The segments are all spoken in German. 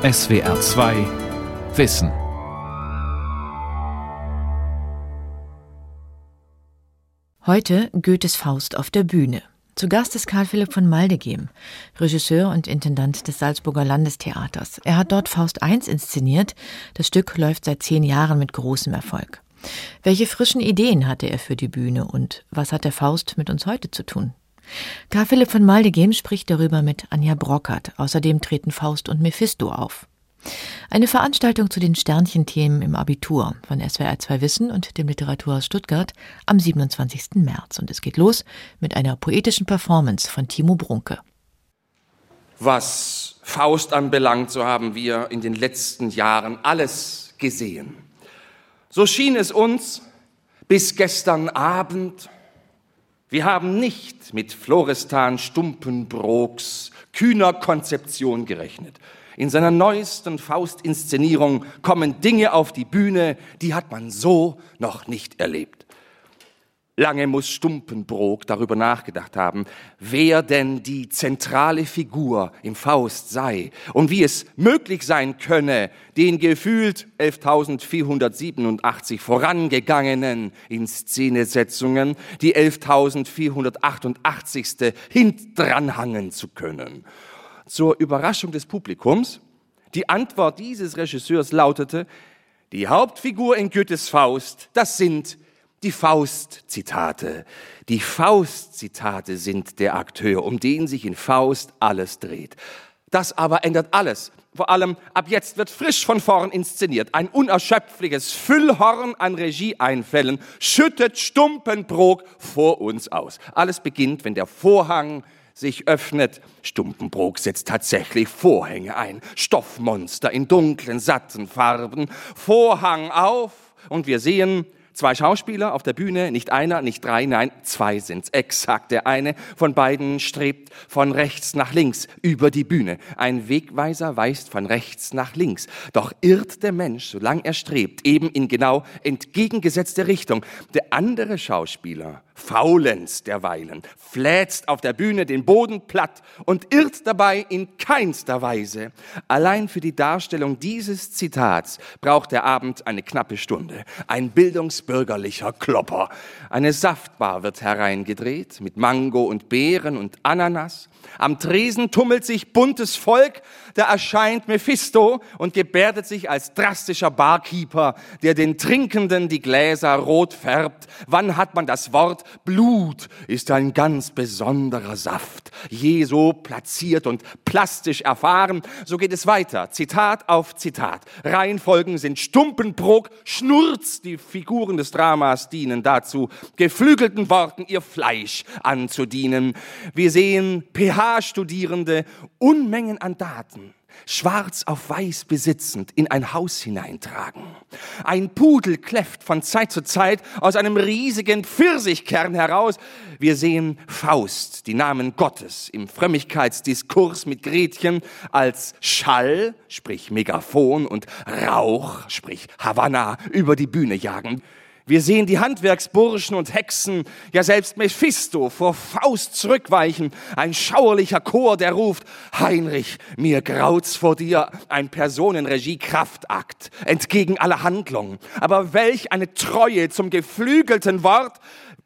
SWR 2 Wissen. Heute Goethes Faust auf der Bühne. Zu Gast ist Karl Philipp von Maldegem, Regisseur und Intendant des Salzburger Landestheaters. Er hat dort Faust I inszeniert. Das Stück läuft seit zehn Jahren mit großem Erfolg. Welche frischen Ideen hatte er für die Bühne und was hat der Faust mit uns heute zu tun? Karl Philipp von Maldegem spricht darüber mit Anja Brockert. Außerdem treten Faust und Mephisto auf. Eine Veranstaltung zu den Sternchenthemen im Abitur von SWR 2 Wissen und dem Literaturhaus Stuttgart am 27. März. Und es geht los mit einer poetischen Performance von Timo Brunke. Was Faust anbelangt, so haben wir in den letzten Jahren alles gesehen. So schien es uns bis gestern Abend, wir haben nicht mit Florestan Stumpenbrooks kühner Konzeption gerechnet. In seiner neuesten Faust-Inszenierung kommen Dinge auf die Bühne, die hat man so noch nicht erlebt. Lange muss Stumpenbrook darüber nachgedacht haben, wer denn die zentrale Figur im Faust sei und wie es möglich sein könne, den gefühlt 11.487 vorangegangenen Inszenesetzungen die 11.488. hintdranhangen zu können. Zur Überraschung des Publikums, die Antwort dieses Regisseurs lautete, die Hauptfigur in Goethes Faust, das sind die Faust-Zitate. Die Faust-Zitate sind der Akteur, um den sich in Faust alles dreht. Das aber ändert alles. Vor allem ab jetzt wird frisch von vorn inszeniert. Ein unerschöpfliches Füllhorn an Regieeinfällen schüttet Stumpenbrok vor uns aus. Alles beginnt, wenn der Vorhang sich öffnet. Stumpenbrok setzt tatsächlich Vorhänge ein. Stoffmonster in dunklen, satten Farben. Vorhang auf und wir sehen Zwei Schauspieler auf der Bühne, nicht einer, nicht drei, nein, zwei sind's. Exakt. Der eine von beiden strebt von rechts nach links über die Bühne. Ein Wegweiser weist von rechts nach links. Doch irrt der Mensch, solange er strebt, eben in genau entgegengesetzte Richtung. Der andere Schauspieler faulenzt derweilen, fläzt auf der Bühne den Boden platt und irrt dabei in keinster Weise. Allein für die Darstellung dieses Zitats braucht der Abend eine knappe Stunde. Ein bildungsbürgerlicher Klopper. Eine Saftbar wird hereingedreht mit Mango und Beeren und Ananas. Am Tresen tummelt sich buntes Volk, da erscheint Mephisto und gebärdet sich als drastischer Barkeeper, der den Trinkenden die Gläser rot färbt. Wann hat man das Wort Blut ist ein ganz besonderer Saft, je so platziert und plastisch erfahren. So geht es weiter, Zitat auf Zitat. Reihenfolgen sind Stumpenbrok, Schnurz, die Figuren des Dramas dienen dazu, geflügelten Worten ihr Fleisch anzudienen. Wir sehen PH-Studierende, Unmengen an Daten schwarz auf weiß besitzend, in ein Haus hineintragen. Ein Pudel kläfft von Zeit zu Zeit aus einem riesigen Pfirsichkern heraus. Wir sehen Faust, die Namen Gottes, im Frömmigkeitsdiskurs mit Gretchen als Schall, sprich Megafon, und Rauch, sprich Havanna, über die Bühne jagen. Wir sehen die Handwerksburschen und Hexen, ja selbst Mephisto vor Faust zurückweichen. Ein schauerlicher Chor, der ruft, Heinrich, mir graut's vor dir. Ein Personenregie-Kraftakt, entgegen aller Handlung. Aber welch eine Treue zum geflügelten Wort,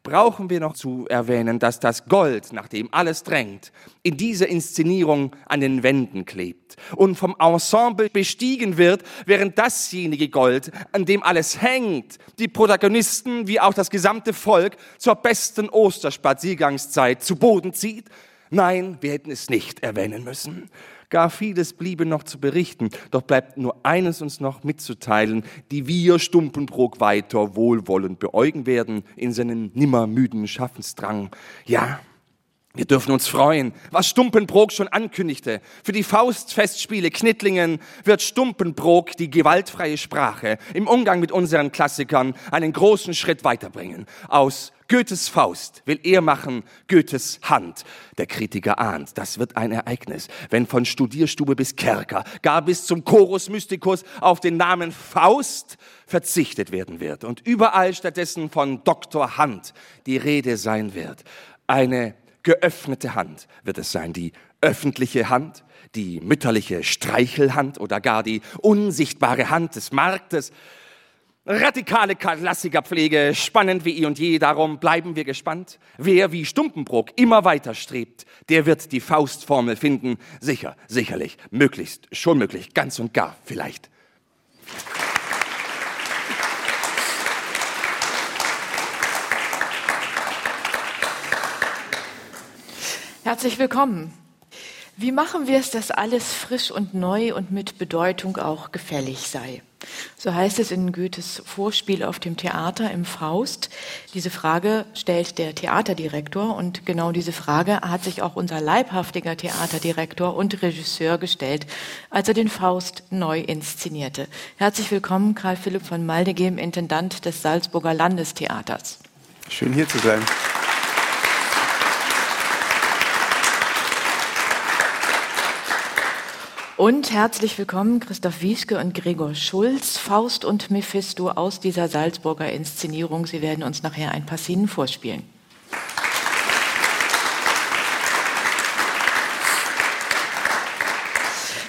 brauchen wir noch zu erwähnen, dass das Gold, nach dem alles drängt, in dieser Inszenierung an den Wänden klebt und vom Ensemble bestiegen wird, während dasjenige Gold, an dem alles hängt, die Protagonisten wie auch das gesamte Volk zur besten Osterspaziergangszeit zu Boden zieht? Nein, wir hätten es nicht erwähnen müssen. Gar vieles bliebe noch zu berichten, doch bleibt nur eines uns noch mitzuteilen, die wir Stumpenbrook weiter wohlwollend beäugen werden in seinen nimmermüden Schaffensdrang. Ja, wir dürfen uns freuen, was Stumpenbrook schon ankündigte. Für die Faustfestspiele Knittlingen wird Stumpenbrook die gewaltfreie Sprache im Umgang mit unseren Klassikern einen großen Schritt weiterbringen. Aus Goethes Faust will er machen Goethes Hand. Der Kritiker ahnt, das wird ein Ereignis, wenn von Studierstube bis Kerker, gar bis zum Chorus Mysticus auf den Namen Faust verzichtet werden wird und überall stattdessen von Dr. Hand die Rede sein wird. Eine geöffnete Hand wird es sein, die öffentliche Hand, die mütterliche Streichelhand oder gar die unsichtbare Hand des Marktes. Radikale Klassikerpflege, spannend wie eh und je, darum bleiben wir gespannt. Wer wie Stumpenbrock immer weiter strebt, der wird die Faustformel finden. Sicher, sicherlich, möglichst, schon möglich, ganz und gar, vielleicht. Herzlich willkommen. Wie machen wir es, dass alles frisch und neu und mit Bedeutung auch gefällig sei? So heißt es in Goethes Vorspiel auf dem Theater im Faust. Diese Frage stellt der Theaterdirektor und genau diese Frage hat sich auch unser leibhaftiger Theaterdirektor und Regisseur gestellt, als er den Faust neu inszenierte. Herzlich willkommen, Karl Philipp von Maldegem, Intendant des Salzburger Landestheaters. Schön hier zu sein. Und herzlich willkommen Christoph Wieske und Gregor Schulz, Faust und Mephisto aus dieser Salzburger Inszenierung. Sie werden uns nachher ein paar Szenen vorspielen.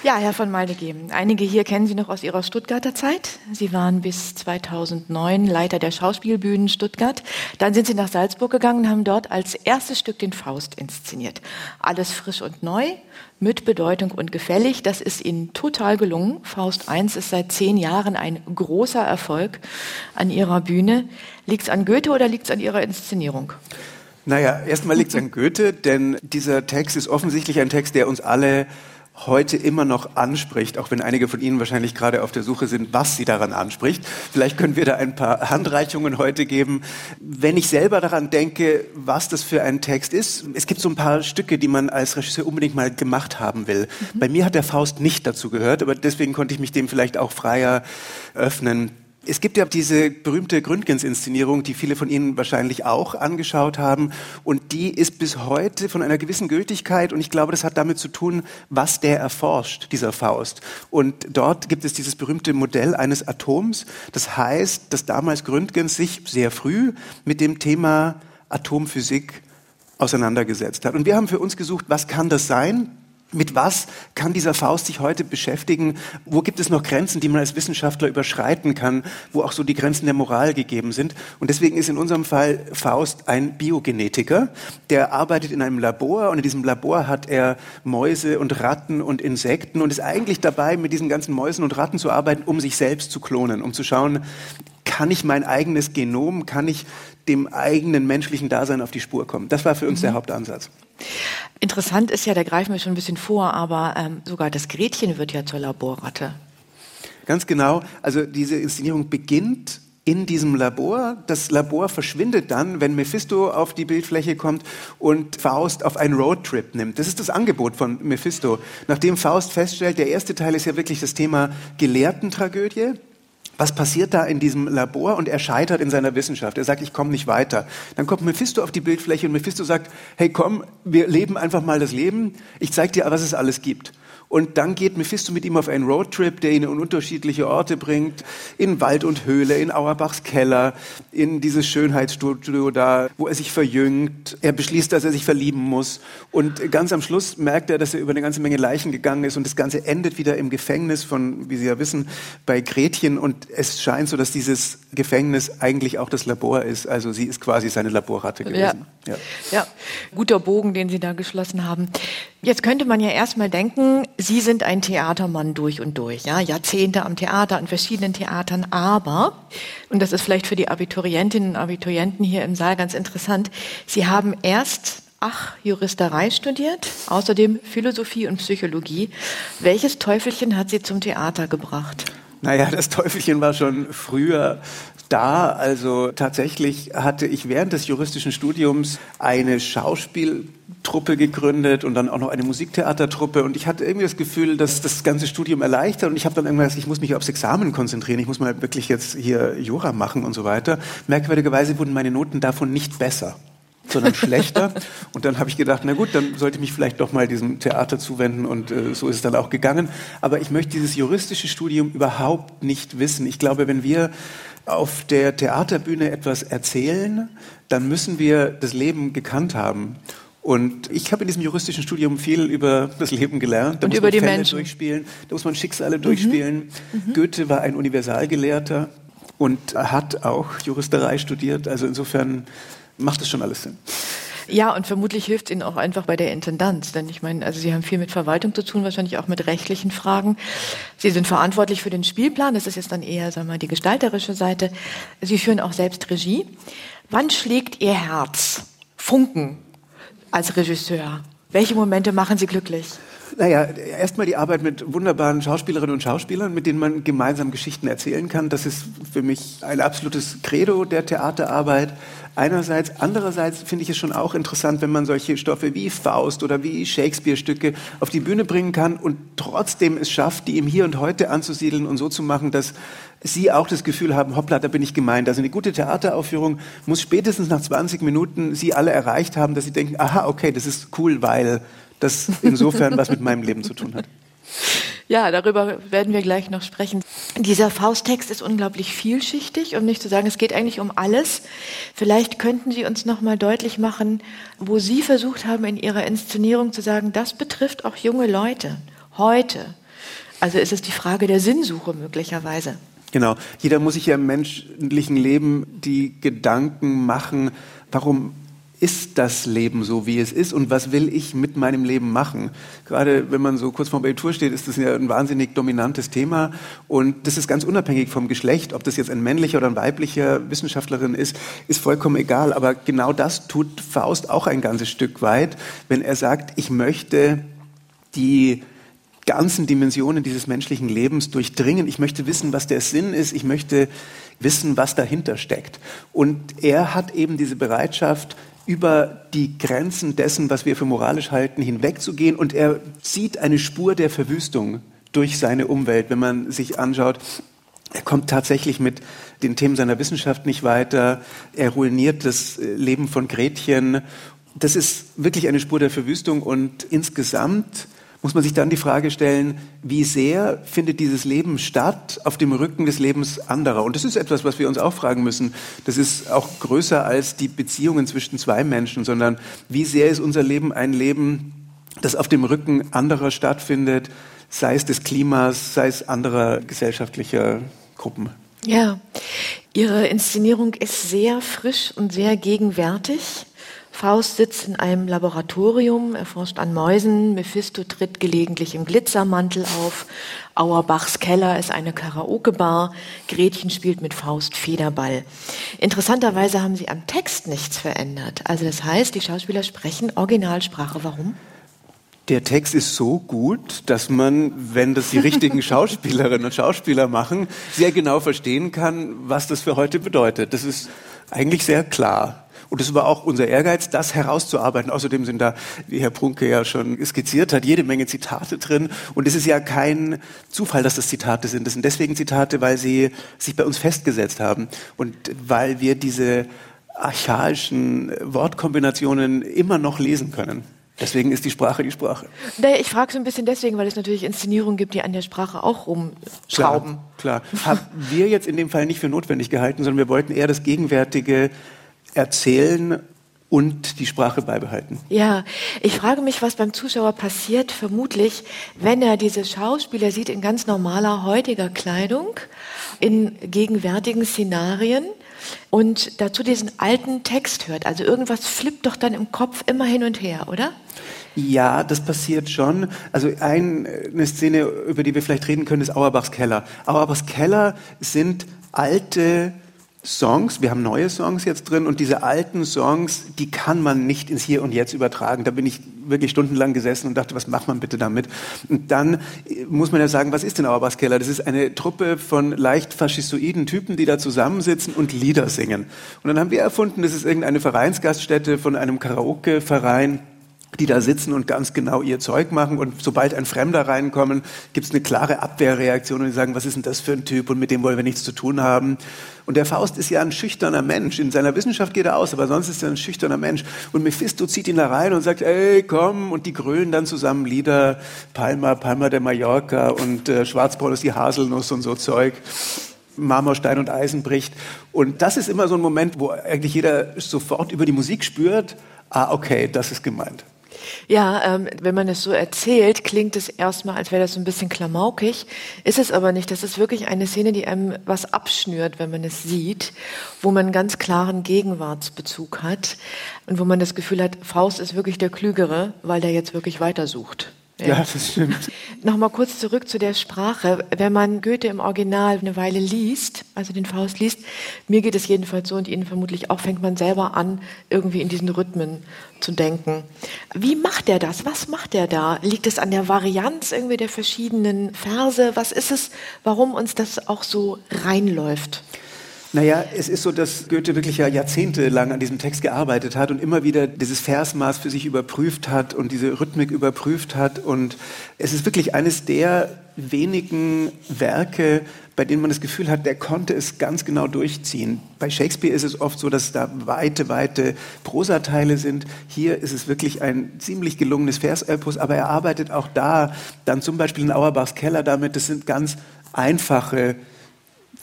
Ja, Herr von Maldegem, einige hier kennen Sie noch aus Ihrer Stuttgarter Zeit. Sie waren bis 2009 Leiter der Schauspielbühnen Stuttgart. Dann sind Sie nach Salzburg gegangen und haben dort als erstes Stück den Faust inszeniert. Alles frisch und neu, mit Bedeutung und gefällig. Das ist Ihnen total gelungen. Faust I ist seit zehn Jahren ein großer Erfolg an Ihrer Bühne. Liegt es an Goethe oder liegt es an Ihrer Inszenierung? Naja, erstmal liegt es an Goethe, denn dieser Text ist offensichtlich ein Text, der uns alle heute immer noch anspricht, auch wenn einige von Ihnen wahrscheinlich gerade auf der Suche sind, was sie daran anspricht. Vielleicht können wir da ein paar Handreichungen heute geben. Wenn ich selber daran denke, was das für ein Text ist, es gibt so ein paar Stücke, die man als Regisseur unbedingt mal gemacht haben will. Mhm. Bei mir hat der Faust nicht dazu gehört, aber deswegen konnte ich mich dem vielleicht auch freier öffnen. Es gibt ja diese berühmte Gründgens-Inszenierung, die viele von Ihnen wahrscheinlich auch angeschaut haben. Und die ist bis heute von einer gewissen Gültigkeit. Und ich glaube, das hat damit zu tun, was der erforscht, dieser Faust. Und dort gibt es dieses berühmte Modell eines Atoms. Das heißt, dass damals Gründgens sich sehr früh mit dem Thema Atomphysik auseinandergesetzt hat. Und wir haben für uns gesucht, was kann das sein? Mit was kann dieser Faust sich heute beschäftigen? Wo gibt es noch Grenzen, die man als Wissenschaftler überschreiten kann, wo auch so die Grenzen der Moral gegeben sind? Und deswegen ist in unserem Fall Faust ein Biogenetiker, der arbeitet in einem Labor und in diesem Labor hat er Mäuse und Ratten und Insekten und ist eigentlich dabei, mit diesen ganzen Mäusen und Ratten zu arbeiten, um sich selbst zu klonen, um zu schauen, kann ich mein eigenes Genom, kann ich dem eigenen menschlichen Dasein auf die Spur kommen? Das war für uns mhm. der Hauptansatz. Interessant ist ja, da greifen wir schon ein bisschen vor, aber ähm, sogar das Gretchen wird ja zur Laborratte. Ganz genau. Also diese Inszenierung beginnt in diesem Labor. Das Labor verschwindet dann, wenn Mephisto auf die Bildfläche kommt und Faust auf einen Roadtrip nimmt. Das ist das Angebot von Mephisto. Nachdem Faust feststellt, der erste Teil ist ja wirklich das Thema Gelehrtentragödie was passiert da in diesem Labor und er scheitert in seiner Wissenschaft. Er sagt, ich komme nicht weiter. Dann kommt Mephisto auf die Bildfläche und Mephisto sagt, hey komm, wir leben einfach mal das Leben. Ich zeige dir, was es alles gibt. Und dann geht Mephisto mit ihm auf einen Roadtrip, der ihn in unterschiedliche Orte bringt, in Wald und Höhle, in Auerbachs Keller, in dieses Schönheitsstudio da, wo er sich verjüngt. Er beschließt, dass er sich verlieben muss. Und ganz am Schluss merkt er, dass er über eine ganze Menge Leichen gegangen ist. Und das Ganze endet wieder im Gefängnis von, wie Sie ja wissen, bei Gretchen. Und es scheint so, dass dieses Gefängnis eigentlich auch das Labor ist. Also sie ist quasi seine Laborratte gewesen. Ja, ja. ja. guter Bogen, den Sie da geschlossen haben. Jetzt könnte man ja erstmal denken, Sie sind ein Theatermann durch und durch, ja, Jahrzehnte am Theater, an verschiedenen Theatern, aber, und das ist vielleicht für die Abiturientinnen und Abiturienten hier im Saal ganz interessant, Sie haben erst Ach, Juristerei studiert, außerdem Philosophie und Psychologie. Welches Teufelchen hat Sie zum Theater gebracht? Naja, das Teufelchen war schon früher da. Also tatsächlich hatte ich während des juristischen Studiums eine Schauspieltruppe gegründet und dann auch noch eine Musiktheatertruppe. Und ich hatte irgendwie das Gefühl, dass das ganze Studium erleichtert. Und ich habe dann irgendwann gesagt, ich muss mich aufs Examen konzentrieren. Ich muss mal wirklich jetzt hier Jura machen und so weiter. Merkwürdigerweise wurden meine Noten davon nicht besser sondern schlechter. Und dann habe ich gedacht, na gut, dann sollte ich mich vielleicht doch mal diesem Theater zuwenden und äh, so ist es dann auch gegangen. Aber ich möchte dieses juristische Studium überhaupt nicht wissen. Ich glaube, wenn wir auf der Theaterbühne etwas erzählen, dann müssen wir das Leben gekannt haben. Und ich habe in diesem juristischen Studium viel über das Leben gelernt. Da und über die Fälle Menschen. durchspielen, da muss man Schicksale mhm. durchspielen. Mhm. Goethe war ein Universalgelehrter und hat auch Juristerei studiert. Also insofern macht das schon alles Sinn. Ja, und vermutlich hilft Ihnen auch einfach bei der Intendanz. Denn ich meine, also Sie haben viel mit Verwaltung zu tun, wahrscheinlich auch mit rechtlichen Fragen. Sie sind verantwortlich für den Spielplan. Das ist jetzt dann eher, sagen wir mal, die gestalterische Seite. Sie führen auch selbst Regie. Wann schlägt Ihr Herz? Funken als Regisseur. Welche Momente machen Sie glücklich? Naja, erstmal die Arbeit mit wunderbaren Schauspielerinnen und Schauspielern, mit denen man gemeinsam Geschichten erzählen kann. Das ist für mich ein absolutes Credo der Theaterarbeit. Einerseits, andererseits finde ich es schon auch interessant, wenn man solche Stoffe wie Faust oder wie Shakespeare-Stücke auf die Bühne bringen kann und trotzdem es schafft, die im Hier und Heute anzusiedeln und so zu machen, dass Sie auch das Gefühl haben, hoppla, da bin ich gemeint. Also eine gute Theateraufführung muss spätestens nach 20 Minuten Sie alle erreicht haben, dass Sie denken, aha, okay, das ist cool, weil das insofern was mit meinem Leben zu tun hat. Ja, darüber werden wir gleich noch sprechen. Dieser Fausttext ist unglaublich vielschichtig, um nicht zu sagen, es geht eigentlich um alles. Vielleicht könnten Sie uns noch mal deutlich machen, wo Sie versucht haben in Ihrer Inszenierung zu sagen, das betrifft auch junge Leute heute. Also ist es die Frage der Sinnsuche möglicherweise. Genau. Jeder muss sich ja im menschlichen Leben die Gedanken machen, warum ist das Leben so, wie es ist und was will ich mit meinem Leben machen? Gerade wenn man so kurz vor dem Abitur steht, ist das ja ein wahnsinnig dominantes Thema und das ist ganz unabhängig vom Geschlecht, ob das jetzt ein männlicher oder ein weiblicher Wissenschaftlerin ist, ist vollkommen egal. Aber genau das tut Faust auch ein ganzes Stück weit, wenn er sagt, ich möchte die ganzen Dimensionen dieses menschlichen Lebens durchdringen. Ich möchte wissen, was der Sinn ist. Ich möchte wissen, was dahinter steckt. Und er hat eben diese Bereitschaft, über die Grenzen dessen, was wir für moralisch halten, hinwegzugehen. Und er sieht eine Spur der Verwüstung durch seine Umwelt, wenn man sich anschaut. Er kommt tatsächlich mit den Themen seiner Wissenschaft nicht weiter. Er ruiniert das Leben von Gretchen. Das ist wirklich eine Spur der Verwüstung und insgesamt muss man sich dann die Frage stellen, wie sehr findet dieses Leben statt auf dem Rücken des Lebens anderer? Und das ist etwas, was wir uns auch fragen müssen. Das ist auch größer als die Beziehungen zwischen zwei Menschen, sondern wie sehr ist unser Leben ein Leben, das auf dem Rücken anderer stattfindet, sei es des Klimas, sei es anderer gesellschaftlicher Gruppen? Ja, Ihre Inszenierung ist sehr frisch und sehr gegenwärtig. Faust sitzt in einem Laboratorium, er forscht an Mäusen, Mephisto tritt gelegentlich im Glitzermantel auf, Auerbachs Keller ist eine Karaoke-Bar, Gretchen spielt mit Faust Federball. Interessanterweise haben sie am Text nichts verändert. Also das heißt, die Schauspieler sprechen Originalsprache. Warum? Der Text ist so gut, dass man, wenn das die richtigen Schauspielerinnen und Schauspieler machen, sehr genau verstehen kann, was das für heute bedeutet. Das ist eigentlich sehr klar. Und es war auch unser Ehrgeiz, das herauszuarbeiten. Außerdem sind da, wie Herr Prunke ja schon skizziert hat, jede Menge Zitate drin. Und es ist ja kein Zufall, dass das Zitate sind. Das sind deswegen Zitate, weil sie sich bei uns festgesetzt haben und weil wir diese archaischen Wortkombinationen immer noch lesen können. Deswegen ist die Sprache die Sprache. Naja, ich frage so ein bisschen deswegen, weil es natürlich Inszenierungen gibt, die an der Sprache auch rumschrauben. Klar, klar. Haben wir jetzt in dem Fall nicht für notwendig gehalten, sondern wir wollten eher das Gegenwärtige erzählen und die Sprache beibehalten. Ja, ich frage mich, was beim Zuschauer passiert, vermutlich, wenn er diese Schauspieler sieht in ganz normaler heutiger Kleidung, in gegenwärtigen Szenarien und dazu diesen alten Text hört. Also irgendwas flippt doch dann im Kopf immer hin und her, oder? Ja, das passiert schon. Also eine Szene, über die wir vielleicht reden können, ist Auerbachs Keller. Auerbachs Keller sind alte Songs, wir haben neue Songs jetzt drin und diese alten Songs, die kann man nicht ins Hier und Jetzt übertragen. Da bin ich wirklich stundenlang gesessen und dachte, was macht man bitte damit? Und dann äh, muss man ja sagen, was ist denn Auerbachs Keller? Das ist eine Truppe von leicht faschistoiden Typen, die da zusammensitzen und Lieder singen. Und dann haben wir erfunden, das ist irgendeine Vereinsgaststätte von einem Karaoke-Verein die da sitzen und ganz genau ihr Zeug machen. Und sobald ein Fremder reinkommen, gibt es eine klare Abwehrreaktion und die sagen, was ist denn das für ein Typ und mit dem wollen wir nichts zu tun haben. Und der Faust ist ja ein schüchterner Mensch. In seiner Wissenschaft geht er aus, aber sonst ist er ein schüchterner Mensch. Und Mephisto zieht ihn da rein und sagt, ey, komm. Und die grölen dann zusammen Lieder, Palma, Palma de Mallorca und äh, Schwarzbraun ist die Haselnuss und so Zeug. Marmorstein und Eisen bricht. Und das ist immer so ein Moment, wo eigentlich jeder sofort über die Musik spürt, ah, okay, das ist gemeint. Ja, ähm, wenn man es so erzählt, klingt es erstmal, als wäre das so ein bisschen klamaukig. Ist es aber nicht. Das ist wirklich eine Szene, die einem was abschnürt, wenn man es sieht, wo man einen ganz klaren Gegenwartsbezug hat und wo man das Gefühl hat, Faust ist wirklich der Klügere, weil der jetzt wirklich weitersucht. Ja, ja das stimmt. Nochmal kurz zurück zu der Sprache. Wenn man Goethe im Original eine Weile liest, also den Faust liest, mir geht es jedenfalls so und Ihnen vermutlich auch, fängt man selber an, irgendwie in diesen Rhythmen zu denken. Wie macht er das? Was macht er da? Liegt es an der Varianz irgendwie der verschiedenen Verse? Was ist es, warum uns das auch so reinläuft? Naja, es ist so, dass Goethe wirklich ja jahrzehntelang an diesem Text gearbeitet hat und immer wieder dieses Versmaß für sich überprüft hat und diese Rhythmik überprüft hat. Und es ist wirklich eines der wenigen Werke, bei denen man das Gefühl hat, der konnte es ganz genau durchziehen. Bei Shakespeare ist es oft so, dass da weite, weite Prosateile sind. Hier ist es wirklich ein ziemlich gelungenes Versepos, aber er arbeitet auch da, dann zum Beispiel in Auerbachs Keller damit, das sind ganz einfache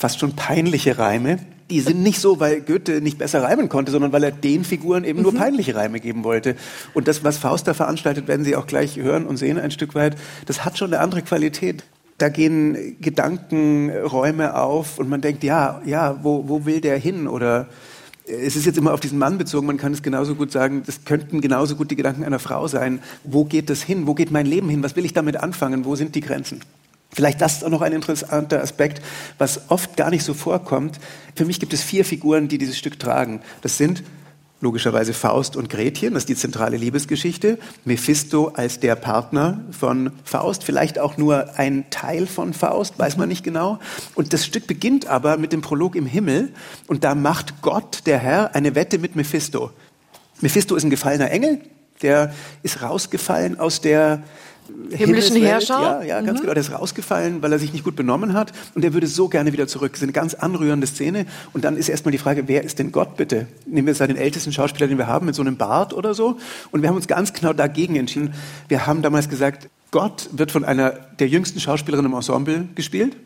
fast schon peinliche Reime. Die sind nicht so, weil Goethe nicht besser reimen konnte, sondern weil er den Figuren eben nur mhm. peinliche Reime geben wollte. Und das, was Faust da veranstaltet, werden Sie auch gleich hören und sehen ein Stück weit, das hat schon eine andere Qualität. Da gehen Gedankenräume auf und man denkt, ja, ja, wo, wo will der hin? Oder es ist jetzt immer auf diesen Mann bezogen, man kann es genauso gut sagen, das könnten genauso gut die Gedanken einer Frau sein. Wo geht das hin? Wo geht mein Leben hin? Was will ich damit anfangen? Wo sind die Grenzen? Vielleicht das ist auch noch ein interessanter Aspekt, was oft gar nicht so vorkommt. Für mich gibt es vier Figuren, die dieses Stück tragen. Das sind logischerweise Faust und Gretchen, das ist die zentrale Liebesgeschichte. Mephisto als der Partner von Faust, vielleicht auch nur ein Teil von Faust, weiß man nicht genau. Und das Stück beginnt aber mit dem Prolog im Himmel und da macht Gott, der Herr, eine Wette mit Mephisto. Mephisto ist ein gefallener Engel, der ist rausgefallen aus der himmlischen Herrscher. Ja, ja, ganz mhm. genau. Der ist rausgefallen, weil er sich nicht gut benommen hat und er würde so gerne wieder zurück. Das ist eine ganz anrührende Szene. Und dann ist erstmal die Frage, wer ist denn Gott bitte? Nehmen wir jetzt den ältesten Schauspieler, den wir haben, mit so einem Bart oder so. Und wir haben uns ganz genau dagegen entschieden. Wir haben damals gesagt, Gott wird von einer der jüngsten Schauspielerinnen im Ensemble gespielt.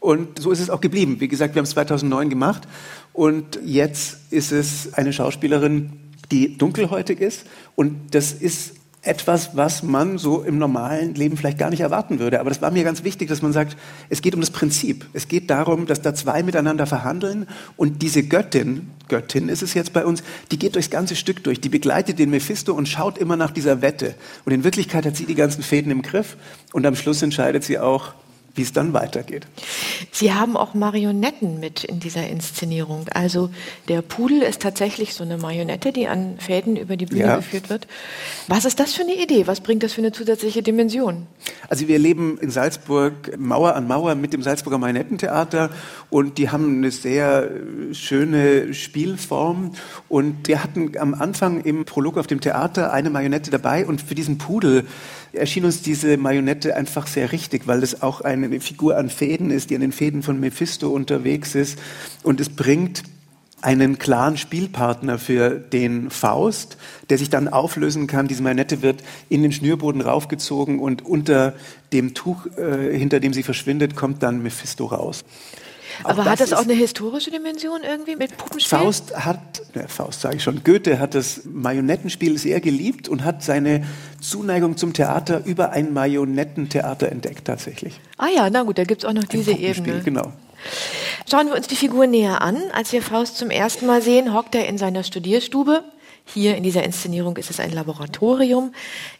Und so ist es auch geblieben. Wie gesagt, wir haben es 2009 gemacht. Und jetzt ist es eine Schauspielerin, die dunkelhäutig ist. Und das ist etwas, was man so im normalen Leben vielleicht gar nicht erwarten würde. Aber das war mir ganz wichtig, dass man sagt, es geht um das Prinzip. Es geht darum, dass da zwei miteinander verhandeln und diese Göttin, Göttin ist es jetzt bei uns, die geht durchs ganze Stück durch. Die begleitet den Mephisto und schaut immer nach dieser Wette. Und in Wirklichkeit hat sie die ganzen Fäden im Griff und am Schluss entscheidet sie auch, wie es dann weitergeht. Sie haben auch Marionetten mit in dieser Inszenierung. Also der Pudel ist tatsächlich so eine Marionette, die an Fäden über die Bühne ja. geführt wird. Was ist das für eine Idee? Was bringt das für eine zusätzliche Dimension? Also wir leben in Salzburg Mauer an Mauer mit dem Salzburger Marionettentheater und die haben eine sehr schöne Spielform und wir hatten am Anfang im Prolog auf dem Theater eine Marionette dabei und für diesen Pudel erschien uns diese Marionette einfach sehr richtig, weil es auch eine Figur an Fäden ist, die an den Fäden von Mephisto unterwegs ist. Und es bringt einen klaren Spielpartner für den Faust, der sich dann auflösen kann. Diese Marionette wird in den Schnürboden raufgezogen und unter dem Tuch, äh, hinter dem sie verschwindet, kommt dann Mephisto raus. Aber hat das auch eine historische Dimension irgendwie mit Puppenspiel? Faust hat, ne, Faust sage ich schon, Goethe hat das Marionettenspiel sehr geliebt und hat seine Zuneigung zum Theater über ein Marionettentheater entdeckt tatsächlich. Ah ja, na gut, da gibt es auch noch diese Ebene. Genau. Schauen wir uns die Figur näher an. Als wir Faust zum ersten Mal sehen, hockt er in seiner Studierstube hier in dieser Inszenierung ist es ein Laboratorium.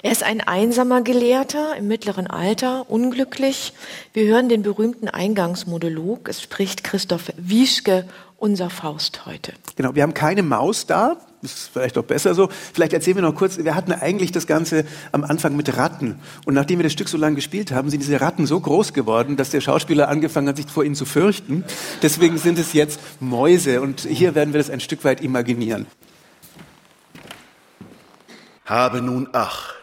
Er ist ein einsamer Gelehrter im mittleren Alter, unglücklich. Wir hören den berühmten Eingangsmonolog. Es spricht Christoph Wieschke, unser Faust heute. Genau, wir haben keine Maus da. Das ist vielleicht auch besser so. Vielleicht erzählen wir noch kurz, wir hatten eigentlich das Ganze am Anfang mit Ratten. Und nachdem wir das Stück so lange gespielt haben, sind diese Ratten so groß geworden, dass der Schauspieler angefangen hat, sich vor ihnen zu fürchten. Deswegen sind es jetzt Mäuse. Und hier werden wir das ein Stück weit imaginieren. Habe nun ach,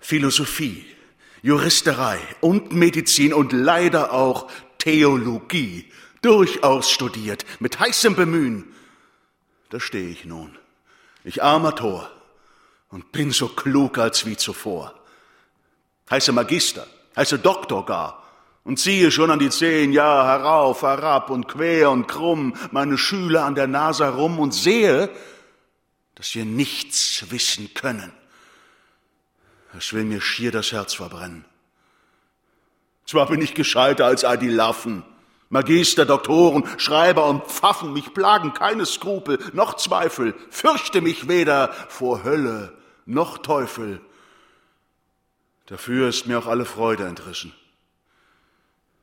Philosophie, Juristerei und Medizin und leider auch Theologie durchaus studiert, mit heißem Bemühen. Da stehe ich nun, ich armer Tor, und bin so klug als wie zuvor. Heiße Magister, heiße Doktor gar, und ziehe schon an die zehn Jahre herauf, herab und quer und krumm meine Schüler an der Nase rum und sehe, dass wir nichts wissen können. Es will mir schier das Herz verbrennen. Zwar bin ich gescheiter als all die Laffen, Magister, Doktoren, Schreiber und Pfaffen, mich plagen keine Skrupel noch Zweifel, fürchte mich weder vor Hölle noch Teufel. Dafür ist mir auch alle Freude entrissen.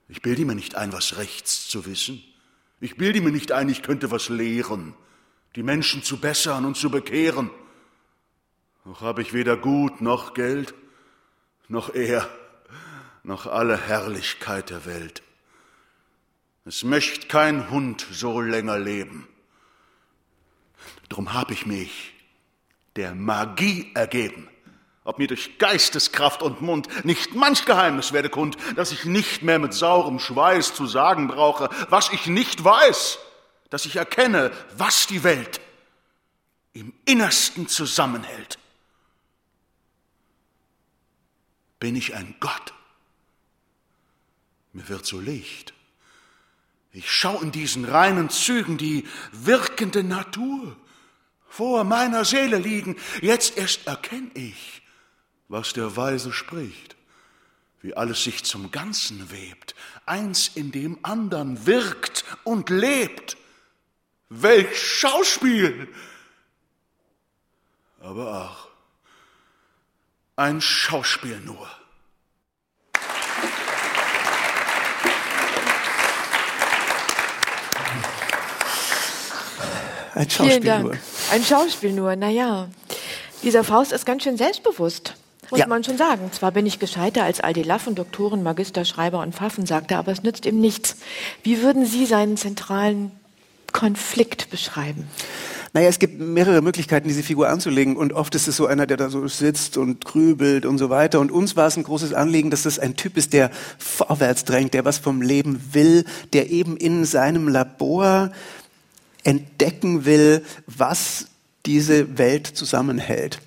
Ich bilde mir nicht ein, was rechts zu wissen. Ich bilde mir nicht ein, ich könnte was lehren, die Menschen zu bessern und zu bekehren. Noch habe ich weder Gut noch Geld, noch Ehr, noch alle Herrlichkeit der Welt. Es möchte kein Hund so länger leben. Drum habe ich mich der Magie ergeben ob mir durch Geisteskraft und Mund nicht manch Geheimnis werde kund, dass ich nicht mehr mit saurem Schweiß zu sagen brauche, was ich nicht weiß, dass ich erkenne, was die Welt im Innersten zusammenhält. Bin ich ein Gott? Mir wird so Licht. Ich schau in diesen reinen Zügen die wirkende Natur vor meiner Seele liegen. Jetzt erst erkenn ich, was der Weise spricht, wie alles sich zum Ganzen webt, eins in dem andern wirkt und lebt. Welch Schauspiel! Aber ach, ein Schauspiel nur. Ein Schauspiel Vielen Dank. nur. Ein Schauspiel nur, naja. Dieser Faust ist ganz schön selbstbewusst muss ja. man schon sagen. Zwar bin ich gescheiter als all die Laffen, Doktoren, Magister, Schreiber und Pfaffen, sagt er, aber es nützt ihm nichts. Wie würden Sie seinen zentralen Konflikt beschreiben? Naja, es gibt mehrere Möglichkeiten, diese Figur anzulegen. Und oft ist es so einer, der da so sitzt und grübelt und so weiter. Und uns war es ein großes Anliegen, dass das ein Typ ist, der vorwärts drängt, der was vom Leben will, der eben in seinem Labor entdecken will, was diese Welt zusammenhält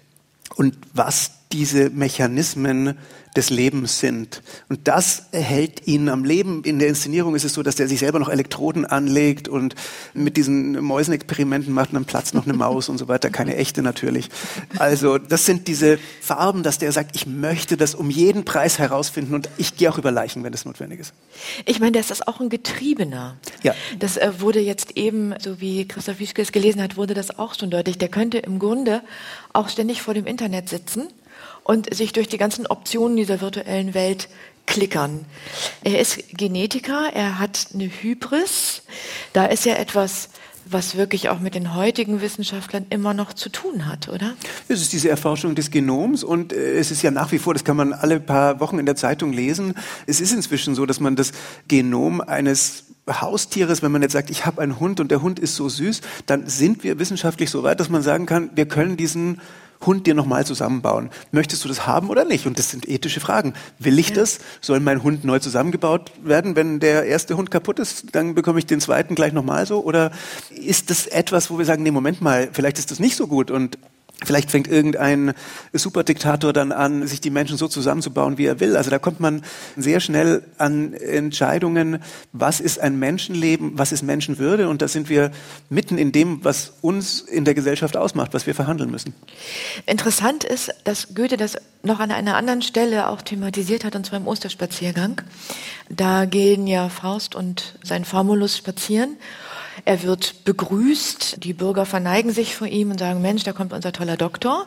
und was diese Mechanismen des Lebens sind. Und das hält ihn am Leben. In der Inszenierung ist es so, dass der sich selber noch Elektroden anlegt und mit diesen Mäusenexperimenten macht und dann platzt noch eine Maus und so weiter. Keine echte natürlich. Also das sind diese Farben, dass der sagt, ich möchte das um jeden Preis herausfinden und ich gehe auch über Leichen, wenn es notwendig ist. Ich meine, das ist auch ein Getriebener. Ja. Das äh, wurde jetzt eben, so wie Christoph Wischke es gelesen hat, wurde das auch schon deutlich. Der könnte im Grunde auch ständig vor dem Internet sitzen und sich durch die ganzen Optionen dieser virtuellen Welt klickern. Er ist Genetiker, er hat eine Hybris. Da ist ja etwas, was wirklich auch mit den heutigen Wissenschaftlern immer noch zu tun hat, oder? Es ist diese Erforschung des Genoms und äh, es ist ja nach wie vor, das kann man alle paar Wochen in der Zeitung lesen, es ist inzwischen so, dass man das Genom eines Haustieres, wenn man jetzt sagt, ich habe einen Hund und der Hund ist so süß, dann sind wir wissenschaftlich so weit, dass man sagen kann, wir können diesen Hund dir nochmal zusammenbauen. Möchtest du das haben oder nicht? Und das sind ethische Fragen. Will ich ja. das? Soll mein Hund neu zusammengebaut werden? Wenn der erste Hund kaputt ist, dann bekomme ich den zweiten gleich nochmal so? Oder ist das etwas, wo wir sagen, nee, Moment mal, vielleicht ist das nicht so gut und Vielleicht fängt irgendein Superdiktator dann an, sich die Menschen so zusammenzubauen, wie er will. Also da kommt man sehr schnell an Entscheidungen, was ist ein Menschenleben, was ist Menschenwürde. Und da sind wir mitten in dem, was uns in der Gesellschaft ausmacht, was wir verhandeln müssen. Interessant ist, dass Goethe das noch an einer anderen Stelle auch thematisiert hat, und zwar im Osterspaziergang. Da gehen ja Faust und sein Famulus spazieren. Er wird begrüßt, die Bürger verneigen sich vor ihm und sagen, Mensch, da kommt unser toller Doktor.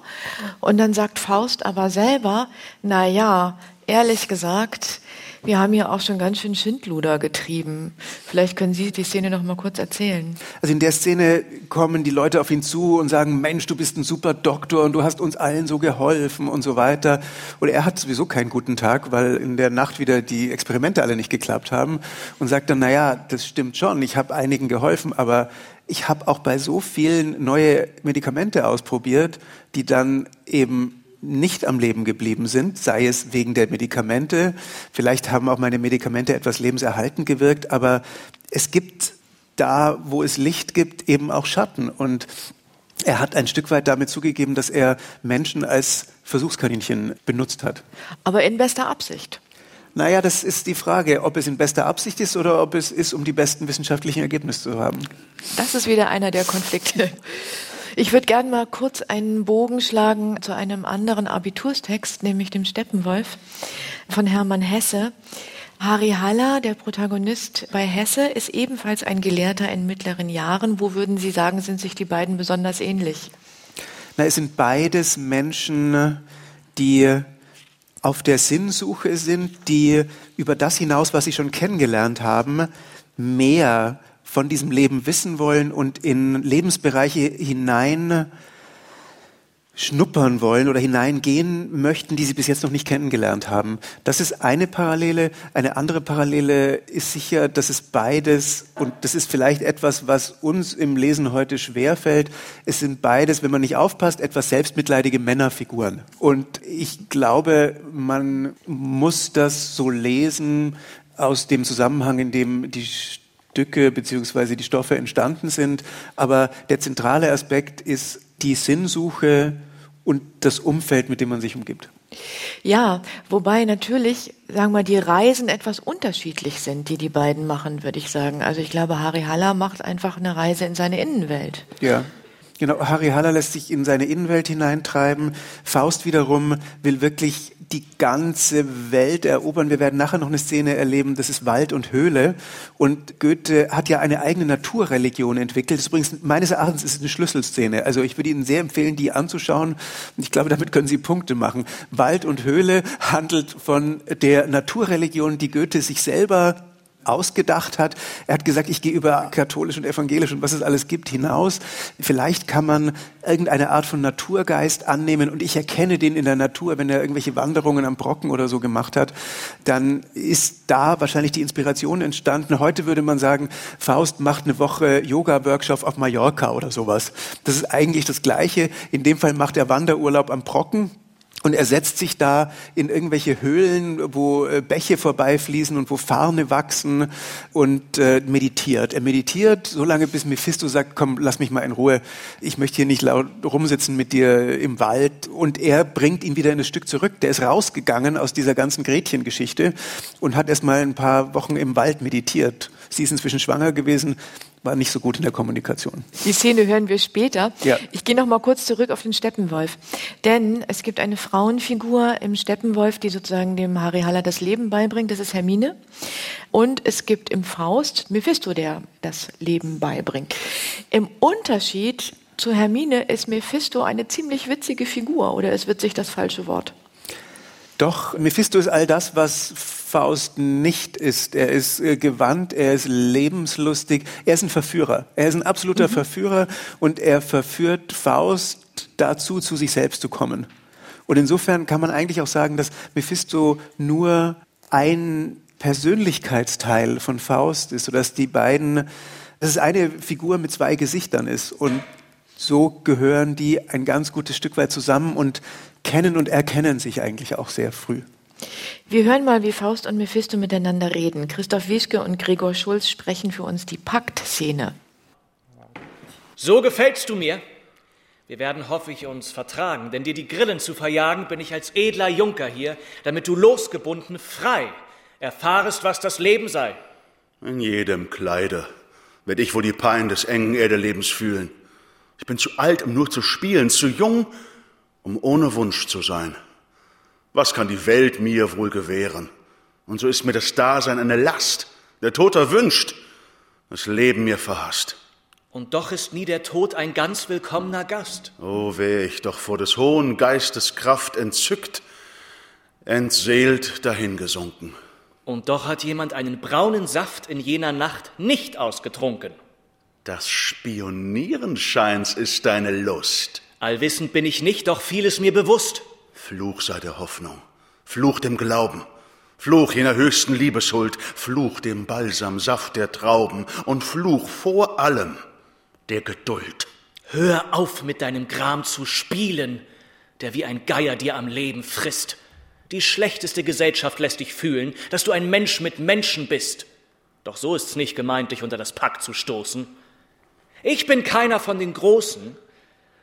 Und dann sagt Faust aber selber, na ja, ehrlich gesagt, wir haben hier auch schon ganz schön Schindluder getrieben. Vielleicht können Sie die Szene noch mal kurz erzählen. Also in der Szene kommen die Leute auf ihn zu und sagen, Mensch, du bist ein super Doktor und du hast uns allen so geholfen und so weiter. Und er hat sowieso keinen guten Tag, weil in der Nacht wieder die Experimente alle nicht geklappt haben und sagt dann, na ja, das stimmt schon, ich habe einigen geholfen, aber ich habe auch bei so vielen neue Medikamente ausprobiert, die dann eben nicht am Leben geblieben sind, sei es wegen der Medikamente. Vielleicht haben auch meine Medikamente etwas lebenserhaltend gewirkt, aber es gibt da, wo es Licht gibt, eben auch Schatten. Und er hat ein Stück weit damit zugegeben, dass er Menschen als Versuchskaninchen benutzt hat. Aber in bester Absicht. Naja, das ist die Frage, ob es in bester Absicht ist oder ob es ist, um die besten wissenschaftlichen Ergebnisse zu haben. Das ist wieder einer der Konflikte. Ich würde gerne mal kurz einen Bogen schlagen zu einem anderen Abiturstext, nämlich dem Steppenwolf von Hermann Hesse. Harry Haller, der Protagonist bei Hesse, ist ebenfalls ein Gelehrter in mittleren Jahren. Wo würden Sie sagen, sind sich die beiden besonders ähnlich? Na, es sind beides Menschen, die auf der Sinnsuche sind, die über das hinaus, was sie schon kennengelernt haben, mehr von diesem Leben wissen wollen und in Lebensbereiche hinein schnuppern wollen oder hineingehen möchten, die sie bis jetzt noch nicht kennengelernt haben. Das ist eine Parallele. Eine andere Parallele ist sicher, dass es beides, und das ist vielleicht etwas, was uns im Lesen heute schwerfällt, es sind beides, wenn man nicht aufpasst, etwas selbstmitleidige Männerfiguren. Und ich glaube, man muss das so lesen aus dem Zusammenhang, in dem die Stücke beziehungsweise die Stoffe entstanden sind. Aber der zentrale Aspekt ist die Sinnsuche und das Umfeld, mit dem man sich umgibt. Ja, wobei natürlich, sagen wir, die Reisen etwas unterschiedlich sind, die die beiden machen, würde ich sagen. Also ich glaube, Harry Haller macht einfach eine Reise in seine Innenwelt. Ja. Genau, Harry Haller lässt sich in seine Innenwelt hineintreiben. Faust wiederum will wirklich die ganze Welt erobern. Wir werden nachher noch eine Szene erleben, das ist Wald und Höhle. Und Goethe hat ja eine eigene Naturreligion entwickelt. Das übrigens, meines Erachtens ist es eine Schlüsselszene. Also ich würde Ihnen sehr empfehlen, die anzuschauen. Ich glaube, damit können Sie Punkte machen. Wald und Höhle handelt von der Naturreligion, die Goethe sich selber ausgedacht hat. Er hat gesagt, ich gehe über katholisch und evangelisch und was es alles gibt hinaus. Vielleicht kann man irgendeine Art von Naturgeist annehmen und ich erkenne den in der Natur, wenn er irgendwelche Wanderungen am Brocken oder so gemacht hat, dann ist da wahrscheinlich die Inspiration entstanden. Heute würde man sagen, Faust macht eine Woche Yoga-Workshop auf Mallorca oder sowas. Das ist eigentlich das Gleiche. In dem Fall macht er Wanderurlaub am Brocken und er setzt sich da in irgendwelche Höhlen, wo äh, Bäche vorbeifließen und wo Farne wachsen und äh, meditiert. Er meditiert so lange, bis Mephisto sagt, komm, lass mich mal in Ruhe. Ich möchte hier nicht laut rumsitzen mit dir im Wald. Und er bringt ihn wieder in das Stück zurück. Der ist rausgegangen aus dieser ganzen Gretchen-Geschichte und hat erst mal ein paar Wochen im Wald meditiert. Sie ist inzwischen schwanger gewesen war nicht so gut in der Kommunikation. Die Szene hören wir später. Ja. Ich gehe noch mal kurz zurück auf den Steppenwolf. Denn es gibt eine Frauenfigur im Steppenwolf, die sozusagen dem Harry Haller das Leben beibringt. Das ist Hermine. Und es gibt im Faust Mephisto, der das Leben beibringt. Im Unterschied zu Hermine ist Mephisto eine ziemlich witzige Figur. Oder ist witzig das falsche Wort? Doch, Mephisto ist all das, was Faust nicht ist. Er ist äh, gewandt, er ist lebenslustig, er ist ein Verführer. Er ist ein absoluter mhm. Verführer und er verführt Faust dazu, zu sich selbst zu kommen. Und insofern kann man eigentlich auch sagen, dass Mephisto nur ein Persönlichkeitsteil von Faust ist, sodass die beiden, dass es eine Figur mit zwei Gesichtern ist. Und so gehören die ein ganz gutes Stück weit zusammen und kennen und erkennen sich eigentlich auch sehr früh. Wir hören mal, wie Faust und Mephisto miteinander reden. Christoph Wieschke und Gregor Schulz sprechen für uns die Paktszene. So gefällst du mir. Wir werden, hoffe ich, uns vertragen, denn dir die Grillen zu verjagen, bin ich als edler Junker hier, damit du losgebunden frei erfahrest, was das Leben sei. In jedem Kleide werde ich wohl die Pein des engen Erdelebens fühlen. Ich bin zu alt, um nur zu spielen, zu jung, um ohne Wunsch zu sein. Was kann die Welt mir wohl gewähren? Und so ist mir das Dasein eine Last. Der Tod erwünscht, das Leben mir verhasst. Und doch ist nie der Tod ein ganz willkommener Gast. Oh, wär ich doch vor des hohen Geistes Kraft entzückt, entseelt dahingesunken. Und doch hat jemand einen braunen Saft in jener Nacht nicht ausgetrunken. Das Spionieren scheint's ist deine Lust. Allwissend bin ich nicht, doch vieles mir bewusst. Fluch sei der Hoffnung, Fluch dem Glauben, Fluch jener höchsten Liebeshuld, Fluch dem Balsamsaft der Trauben und Fluch vor allem der Geduld. Hör auf mit deinem Gram zu spielen, der wie ein Geier dir am Leben frisst. Die schlechteste Gesellschaft lässt dich fühlen, dass du ein Mensch mit Menschen bist. Doch so ist's nicht gemeint, dich unter das Pack zu stoßen. Ich bin keiner von den Großen,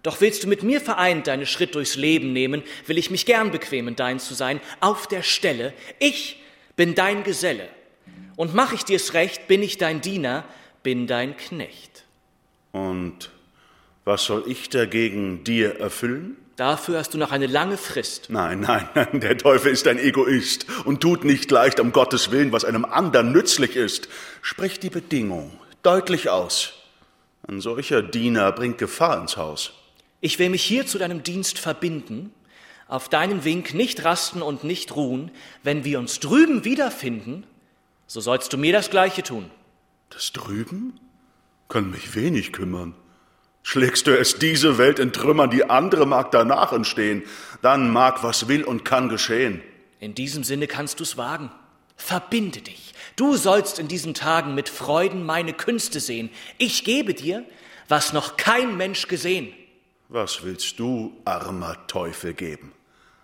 doch willst du mit mir vereint deinen Schritt durchs Leben nehmen, will ich mich gern bequemen, dein zu sein, auf der Stelle. Ich bin dein Geselle. Und mach ich dir's recht, bin ich dein Diener, bin dein Knecht. Und Was soll ich dagegen dir erfüllen? Dafür hast du noch eine lange Frist. Nein, nein, nein, der Teufel ist ein Egoist und tut nicht leicht um Gottes Willen, was einem anderen nützlich ist. Sprich die Bedingung deutlich aus. Ein solcher Diener bringt Gefahr ins Haus. Ich will mich hier zu deinem Dienst verbinden, auf deinen Wink nicht rasten und nicht ruhen. Wenn wir uns drüben wiederfinden, so sollst du mir das Gleiche tun. Das drüben? Kann mich wenig kümmern. Schlägst du es diese Welt in Trümmern, die andere mag danach entstehen, dann mag was will und kann geschehen. In diesem Sinne kannst du's wagen. Verbinde dich. Du sollst in diesen Tagen mit Freuden meine Künste sehen. Ich gebe dir, was noch kein Mensch gesehen. Was willst du, armer Teufel, geben?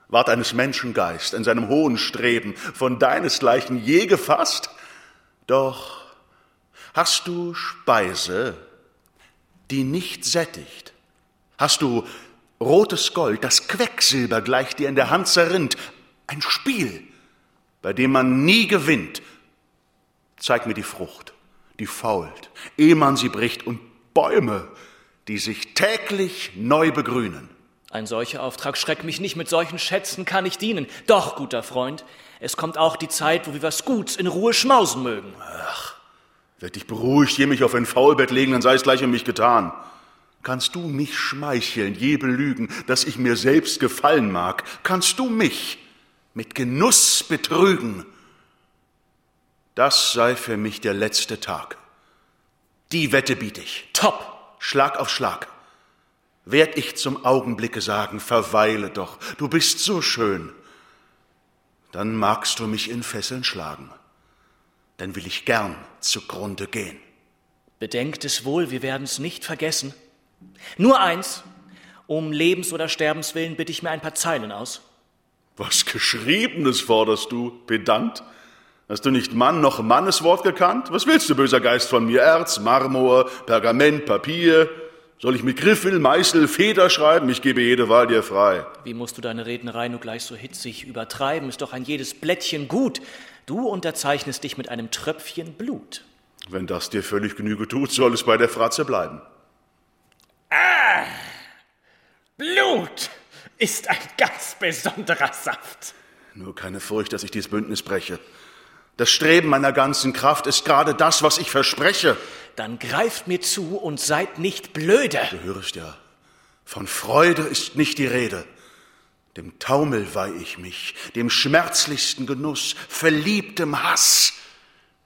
Ward eines Menschen Geist in seinem hohen Streben von deinesgleichen je gefasst? Doch hast du Speise, die nicht sättigt? Hast du rotes Gold, das Quecksilber gleich dir in der Hand zerrinnt, ein Spiel, bei dem man nie gewinnt? Zeig mir die Frucht, die fault, ehe man sie bricht, und Bäume, die sich täglich neu begrünen. Ein solcher Auftrag schreckt mich nicht, mit solchen Schätzen kann ich dienen. Doch, guter Freund, es kommt auch die Zeit, wo wir was Guts in Ruhe schmausen mögen. Ach, werd dich beruhigt, je mich auf ein Faulbett legen, dann sei es gleich um mich getan. Kannst du mich schmeicheln, je belügen, dass ich mir selbst gefallen mag? Kannst du mich mit Genuss betrügen? Das sei für mich der letzte Tag. Die Wette biete ich. Top! Schlag auf Schlag. Werd ich zum Augenblicke sagen, verweile doch, du bist so schön. Dann magst du mich in Fesseln schlagen. Dann will ich gern zugrunde gehen. Bedenkt es wohl, wir werden's nicht vergessen. Nur eins, um Lebens- oder Sterbenswillen bitte ich mir ein paar Zeilen aus. Was Geschriebenes forderst du, Pedant? Hast du nicht Mann noch Manneswort gekannt? Was willst du, böser Geist, von mir? Erz, Marmor, Pergament, Papier? Soll ich mit Griffel, Meißel, Feder schreiben? Ich gebe jede Wahl dir frei. Wie musst du deine Rednerei nur gleich so hitzig übertreiben? Ist doch ein jedes Blättchen gut. Du unterzeichnest dich mit einem Tröpfchen Blut. Wenn das dir völlig Genüge tut, soll es bei der Fratze bleiben. Ah, Blut ist ein ganz besonderer Saft. Nur keine Furcht, dass ich dieses Bündnis breche. Das Streben meiner ganzen Kraft ist gerade das, was ich verspreche. Dann greift mir zu und seid nicht blöde. Du hörst ja, von Freude ist nicht die Rede. Dem Taumel weih ich mich, dem schmerzlichsten Genuss, verliebtem Hass,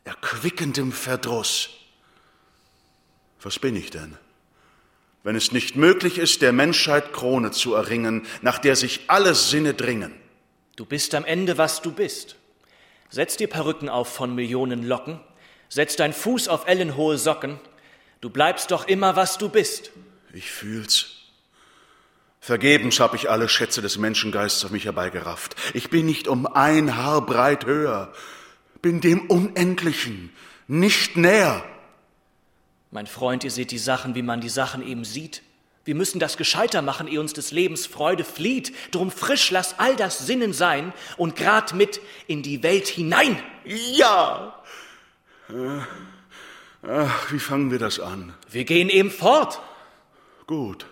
erquickendem Verdruss. Was bin ich denn? Wenn es nicht möglich ist, der Menschheit Krone zu erringen, nach der sich alle Sinne dringen. Du bist am Ende, was du bist. Setz dir Perücken auf von Millionen Locken, setz dein Fuß auf ellenhohe Socken, du bleibst doch immer, was du bist. Ich fühl's. Vergebens hab ich alle Schätze des Menschengeists auf mich herbeigerafft. Ich bin nicht um ein Haar breit höher, bin dem Unendlichen nicht näher. Mein Freund, ihr seht die Sachen, wie man die Sachen eben sieht. Wir müssen das gescheiter machen, ehe uns des Lebens Freude flieht. Drum frisch lass all das Sinnen sein und grad mit in die Welt hinein. Ja! Ach, wie fangen wir das an? Wir gehen eben fort. Gut.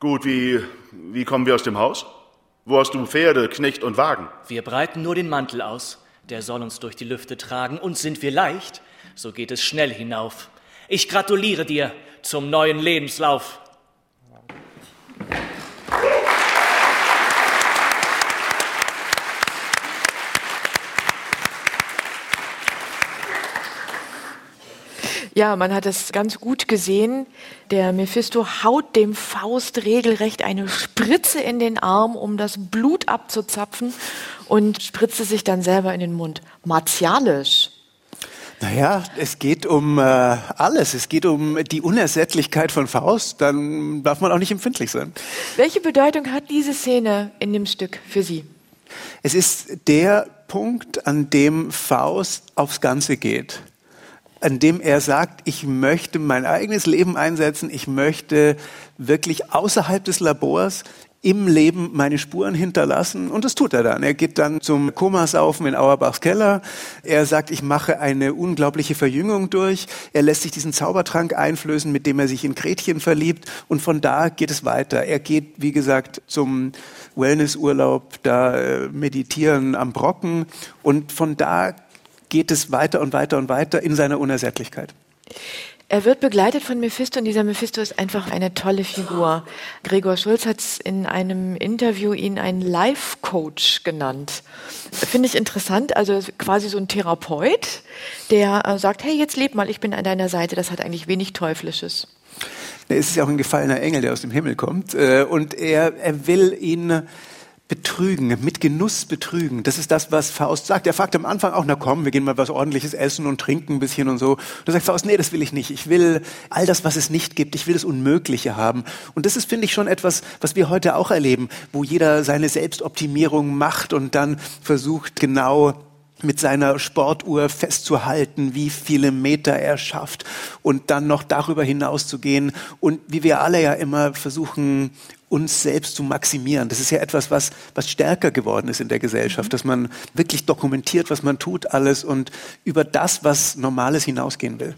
Gut, wie, wie kommen wir aus dem Haus? Wo hast du Pferde, Knecht und Wagen? Wir breiten nur den Mantel aus, der soll uns durch die Lüfte tragen, und sind wir leicht, so geht es schnell hinauf. Ich gratuliere dir zum neuen Lebenslauf. Ja, man hat es ganz gut gesehen. Der Mephisto haut dem Faust regelrecht eine Spritze in den Arm, um das Blut abzuzapfen und spritze sich dann selber in den Mund. Martialisch. Naja, es geht um äh, alles. Es geht um die Unersättlichkeit von Faust. Dann darf man auch nicht empfindlich sein. Welche Bedeutung hat diese Szene in dem Stück für Sie? Es ist der Punkt, an dem Faust aufs Ganze geht. An dem er sagt, ich möchte mein eigenes Leben einsetzen. Ich möchte wirklich außerhalb des Labors im Leben meine Spuren hinterlassen und das tut er dann. Er geht dann zum Komasaufen in Auerbachs Keller. Er sagt, ich mache eine unglaubliche Verjüngung durch. Er lässt sich diesen Zaubertrank einflößen, mit dem er sich in Gretchen verliebt und von da geht es weiter. Er geht, wie gesagt, zum Wellnessurlaub, da äh, meditieren am Brocken und von da geht es weiter und weiter und weiter in seiner Unersättlichkeit. Er wird begleitet von Mephisto und dieser Mephisto ist einfach eine tolle Figur. Gregor Schulz hat in einem Interview ihn einen Life-Coach genannt. Finde ich interessant, also quasi so ein Therapeut, der äh, sagt, hey, jetzt leb mal, ich bin an deiner Seite. Das hat eigentlich wenig Teuflisches. Es ist ja auch ein gefallener Engel, der aus dem Himmel kommt. Äh, und er, er will ihn betrügen, mit Genuss betrügen. Das ist das, was Faust sagt. Er fragt am Anfang auch, na komm, wir gehen mal was ordentliches essen und trinken ein bisschen und so. Und da sagt Faust, nee, das will ich nicht. Ich will all das, was es nicht gibt. Ich will das Unmögliche haben. Und das ist, finde ich, schon etwas, was wir heute auch erleben, wo jeder seine Selbstoptimierung macht und dann versucht, genau mit seiner Sportuhr festzuhalten, wie viele Meter er schafft und dann noch darüber hinaus zu gehen und wie wir alle ja immer versuchen, uns selbst zu maximieren. Das ist ja etwas, was, was stärker geworden ist in der Gesellschaft, dass man wirklich dokumentiert, was man tut, alles und über das, was Normales hinausgehen will.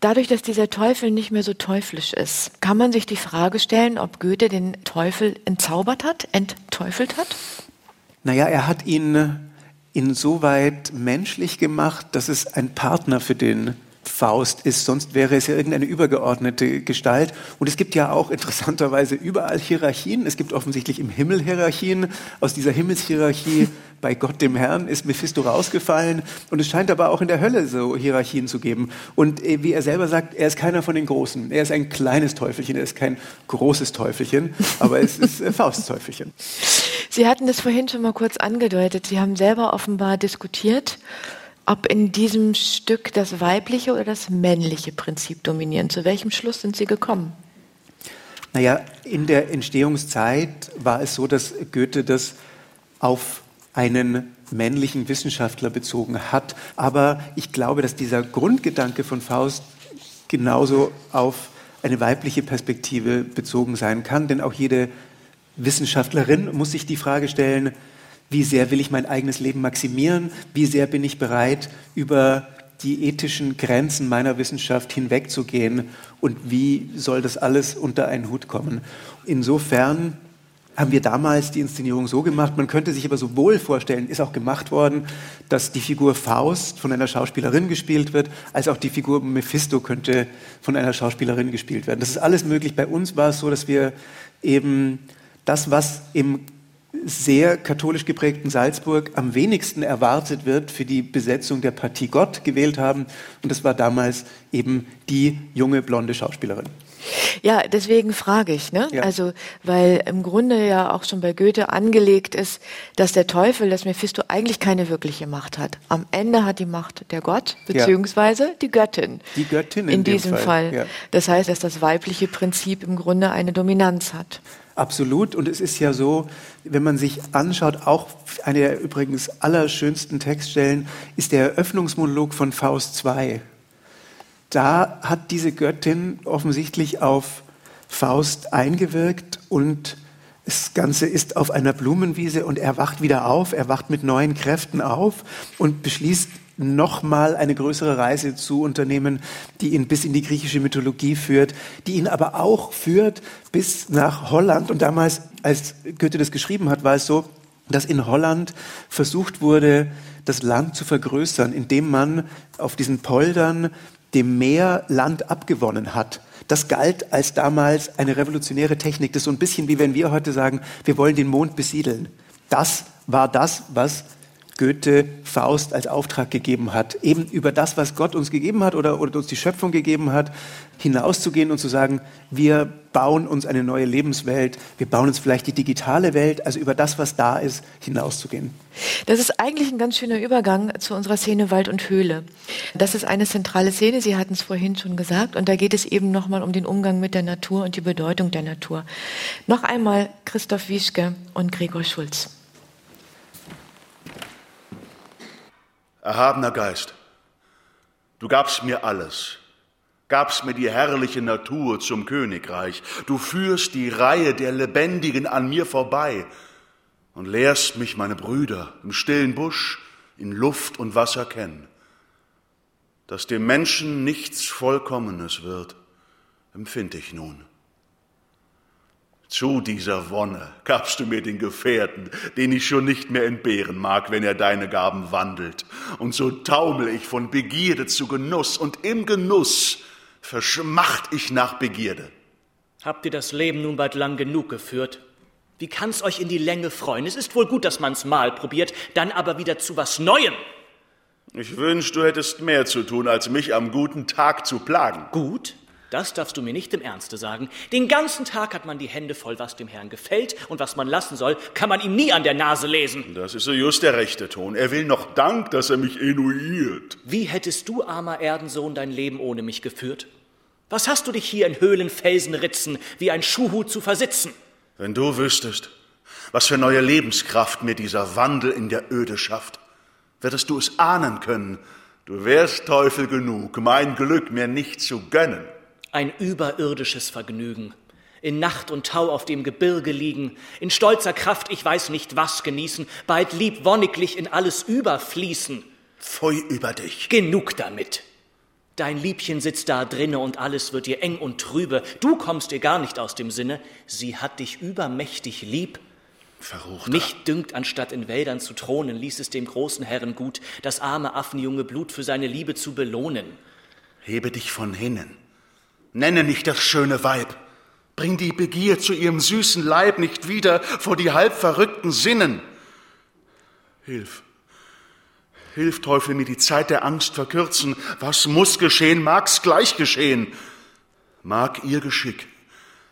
Dadurch, dass dieser Teufel nicht mehr so teuflisch ist, kann man sich die Frage stellen, ob Goethe den Teufel entzaubert hat, entteufelt hat? Naja, er hat ihn insoweit menschlich gemacht, dass es ein Partner für den Faust ist, sonst wäre es ja irgendeine übergeordnete Gestalt. Und es gibt ja auch interessanterweise überall Hierarchien. Es gibt offensichtlich im Himmel Hierarchien. Aus dieser Himmelshierarchie bei Gott dem Herrn ist Mephisto rausgefallen. Und es scheint aber auch in der Hölle so Hierarchien zu geben. Und äh, wie er selber sagt, er ist keiner von den Großen. Er ist ein kleines Teufelchen, er ist kein großes Teufelchen, aber es ist äh, Faustteufelchen. Sie hatten das vorhin schon mal kurz angedeutet. Sie haben selber offenbar diskutiert ob in diesem Stück das weibliche oder das männliche Prinzip dominieren. Zu welchem Schluss sind Sie gekommen? Naja, in der Entstehungszeit war es so, dass Goethe das auf einen männlichen Wissenschaftler bezogen hat. Aber ich glaube, dass dieser Grundgedanke von Faust genauso auf eine weibliche Perspektive bezogen sein kann. Denn auch jede Wissenschaftlerin muss sich die Frage stellen, wie sehr will ich mein eigenes Leben maximieren? Wie sehr bin ich bereit, über die ethischen Grenzen meiner Wissenschaft hinwegzugehen? Und wie soll das alles unter einen Hut kommen? Insofern haben wir damals die Inszenierung so gemacht, man könnte sich aber so wohl vorstellen, ist auch gemacht worden, dass die Figur Faust von einer Schauspielerin gespielt wird, als auch die Figur Mephisto könnte von einer Schauspielerin gespielt werden. Das ist alles möglich. Bei uns war es so, dass wir eben das, was im sehr katholisch geprägten Salzburg am wenigsten erwartet wird für die Besetzung der Partie Gott gewählt haben. Und das war damals eben die junge blonde Schauspielerin. Ja, deswegen frage ich, ne? Ja. Also, weil im Grunde ja auch schon bei Goethe angelegt ist, dass der Teufel, das Mephisto eigentlich keine wirkliche Macht hat. Am Ende hat die Macht der Gott, beziehungsweise ja. die Göttin. Die Göttin in, in diesem Fall. Fall. Ja. Das heißt, dass das weibliche Prinzip im Grunde eine Dominanz hat. Absolut. Und es ist ja so, wenn man sich anschaut, auch eine der übrigens allerschönsten Textstellen ist der Eröffnungsmonolog von Faust II. Da hat diese Göttin offensichtlich auf Faust eingewirkt und das Ganze ist auf einer Blumenwiese und er wacht wieder auf, er wacht mit neuen Kräften auf und beschließt nochmal eine größere Reise zu unternehmen, die ihn bis in die griechische Mythologie führt, die ihn aber auch führt bis nach Holland. Und damals, als Goethe das geschrieben hat, war es so, dass in Holland versucht wurde, das Land zu vergrößern, indem man auf diesen Poldern dem Meer Land abgewonnen hat. Das galt als damals eine revolutionäre Technik. Das ist so ein bisschen wie wenn wir heute sagen, wir wollen den Mond besiedeln. Das war das, was Goethe Faust als Auftrag gegeben hat, eben über das, was Gott uns gegeben hat oder, oder uns die Schöpfung gegeben hat, hinauszugehen und zu sagen, wir bauen uns eine neue Lebenswelt, wir bauen uns vielleicht die digitale Welt, also über das, was da ist, hinauszugehen. Das ist eigentlich ein ganz schöner Übergang zu unserer Szene Wald und Höhle. Das ist eine zentrale Szene, Sie hatten es vorhin schon gesagt, und da geht es eben nochmal um den Umgang mit der Natur und die Bedeutung der Natur. Noch einmal Christoph Wieschke und Gregor Schulz. Erhabener Geist, du gabst mir alles, gabst mir die herrliche Natur zum Königreich. Du führst die Reihe der Lebendigen an mir vorbei und lehrst mich, meine Brüder, im stillen Busch, in Luft und Wasser kennen. Dass dem Menschen nichts Vollkommenes wird, empfinde ich nun. Zu dieser Wonne gabst du mir den Gefährten, den ich schon nicht mehr entbehren mag, wenn er deine Gaben wandelt. Und so taumel ich von Begierde zu Genuss, und im Genuss verschmacht ich nach Begierde. Habt ihr das Leben nun bald lang genug geführt? Wie kann's euch in die Länge freuen? Es ist wohl gut, dass man's mal probiert, dann aber wieder zu was Neuem. Ich wünsch, du hättest mehr zu tun, als mich am guten Tag zu plagen. Gut? Das darfst du mir nicht im Ernste sagen. Den ganzen Tag hat man die Hände voll, was dem Herrn gefällt und was man lassen soll, kann man ihm nie an der Nase lesen. Das ist so just der rechte Ton. Er will noch Dank, dass er mich enuiert. Wie hättest du, armer Erdensohn, dein Leben ohne mich geführt? Was hast du dich hier in Höhlen, Felsen, Ritzen wie ein Schuhhut zu versitzen? Wenn du wüsstest, was für neue Lebenskraft mir dieser Wandel in der Öde schafft, würdest du es ahnen können. Du wärst Teufel genug, mein Glück mir nicht zu gönnen ein überirdisches Vergnügen. In Nacht und Tau auf dem Gebirge liegen, in stolzer Kraft ich weiß nicht was genießen, bald lieb wonniglich in alles überfließen. Pfui über dich. Genug damit. Dein Liebchen sitzt da drinne und alles wird dir eng und trübe. Du kommst ihr gar nicht aus dem Sinne. Sie hat dich übermächtig lieb. Verruchter. Mich dünkt, anstatt in Wäldern zu thronen, ließ es dem großen Herren gut, das arme Affenjunge Blut für seine Liebe zu belohnen. Hebe dich von hinnen. Nenne nicht das schöne Weib. Bring die Begier zu ihrem süßen Leib nicht wieder vor die halb verrückten Sinnen. Hilf. Hilf, Teufel, mir die Zeit der Angst verkürzen. Was muss geschehen, mag's gleich geschehen. Mag ihr Geschick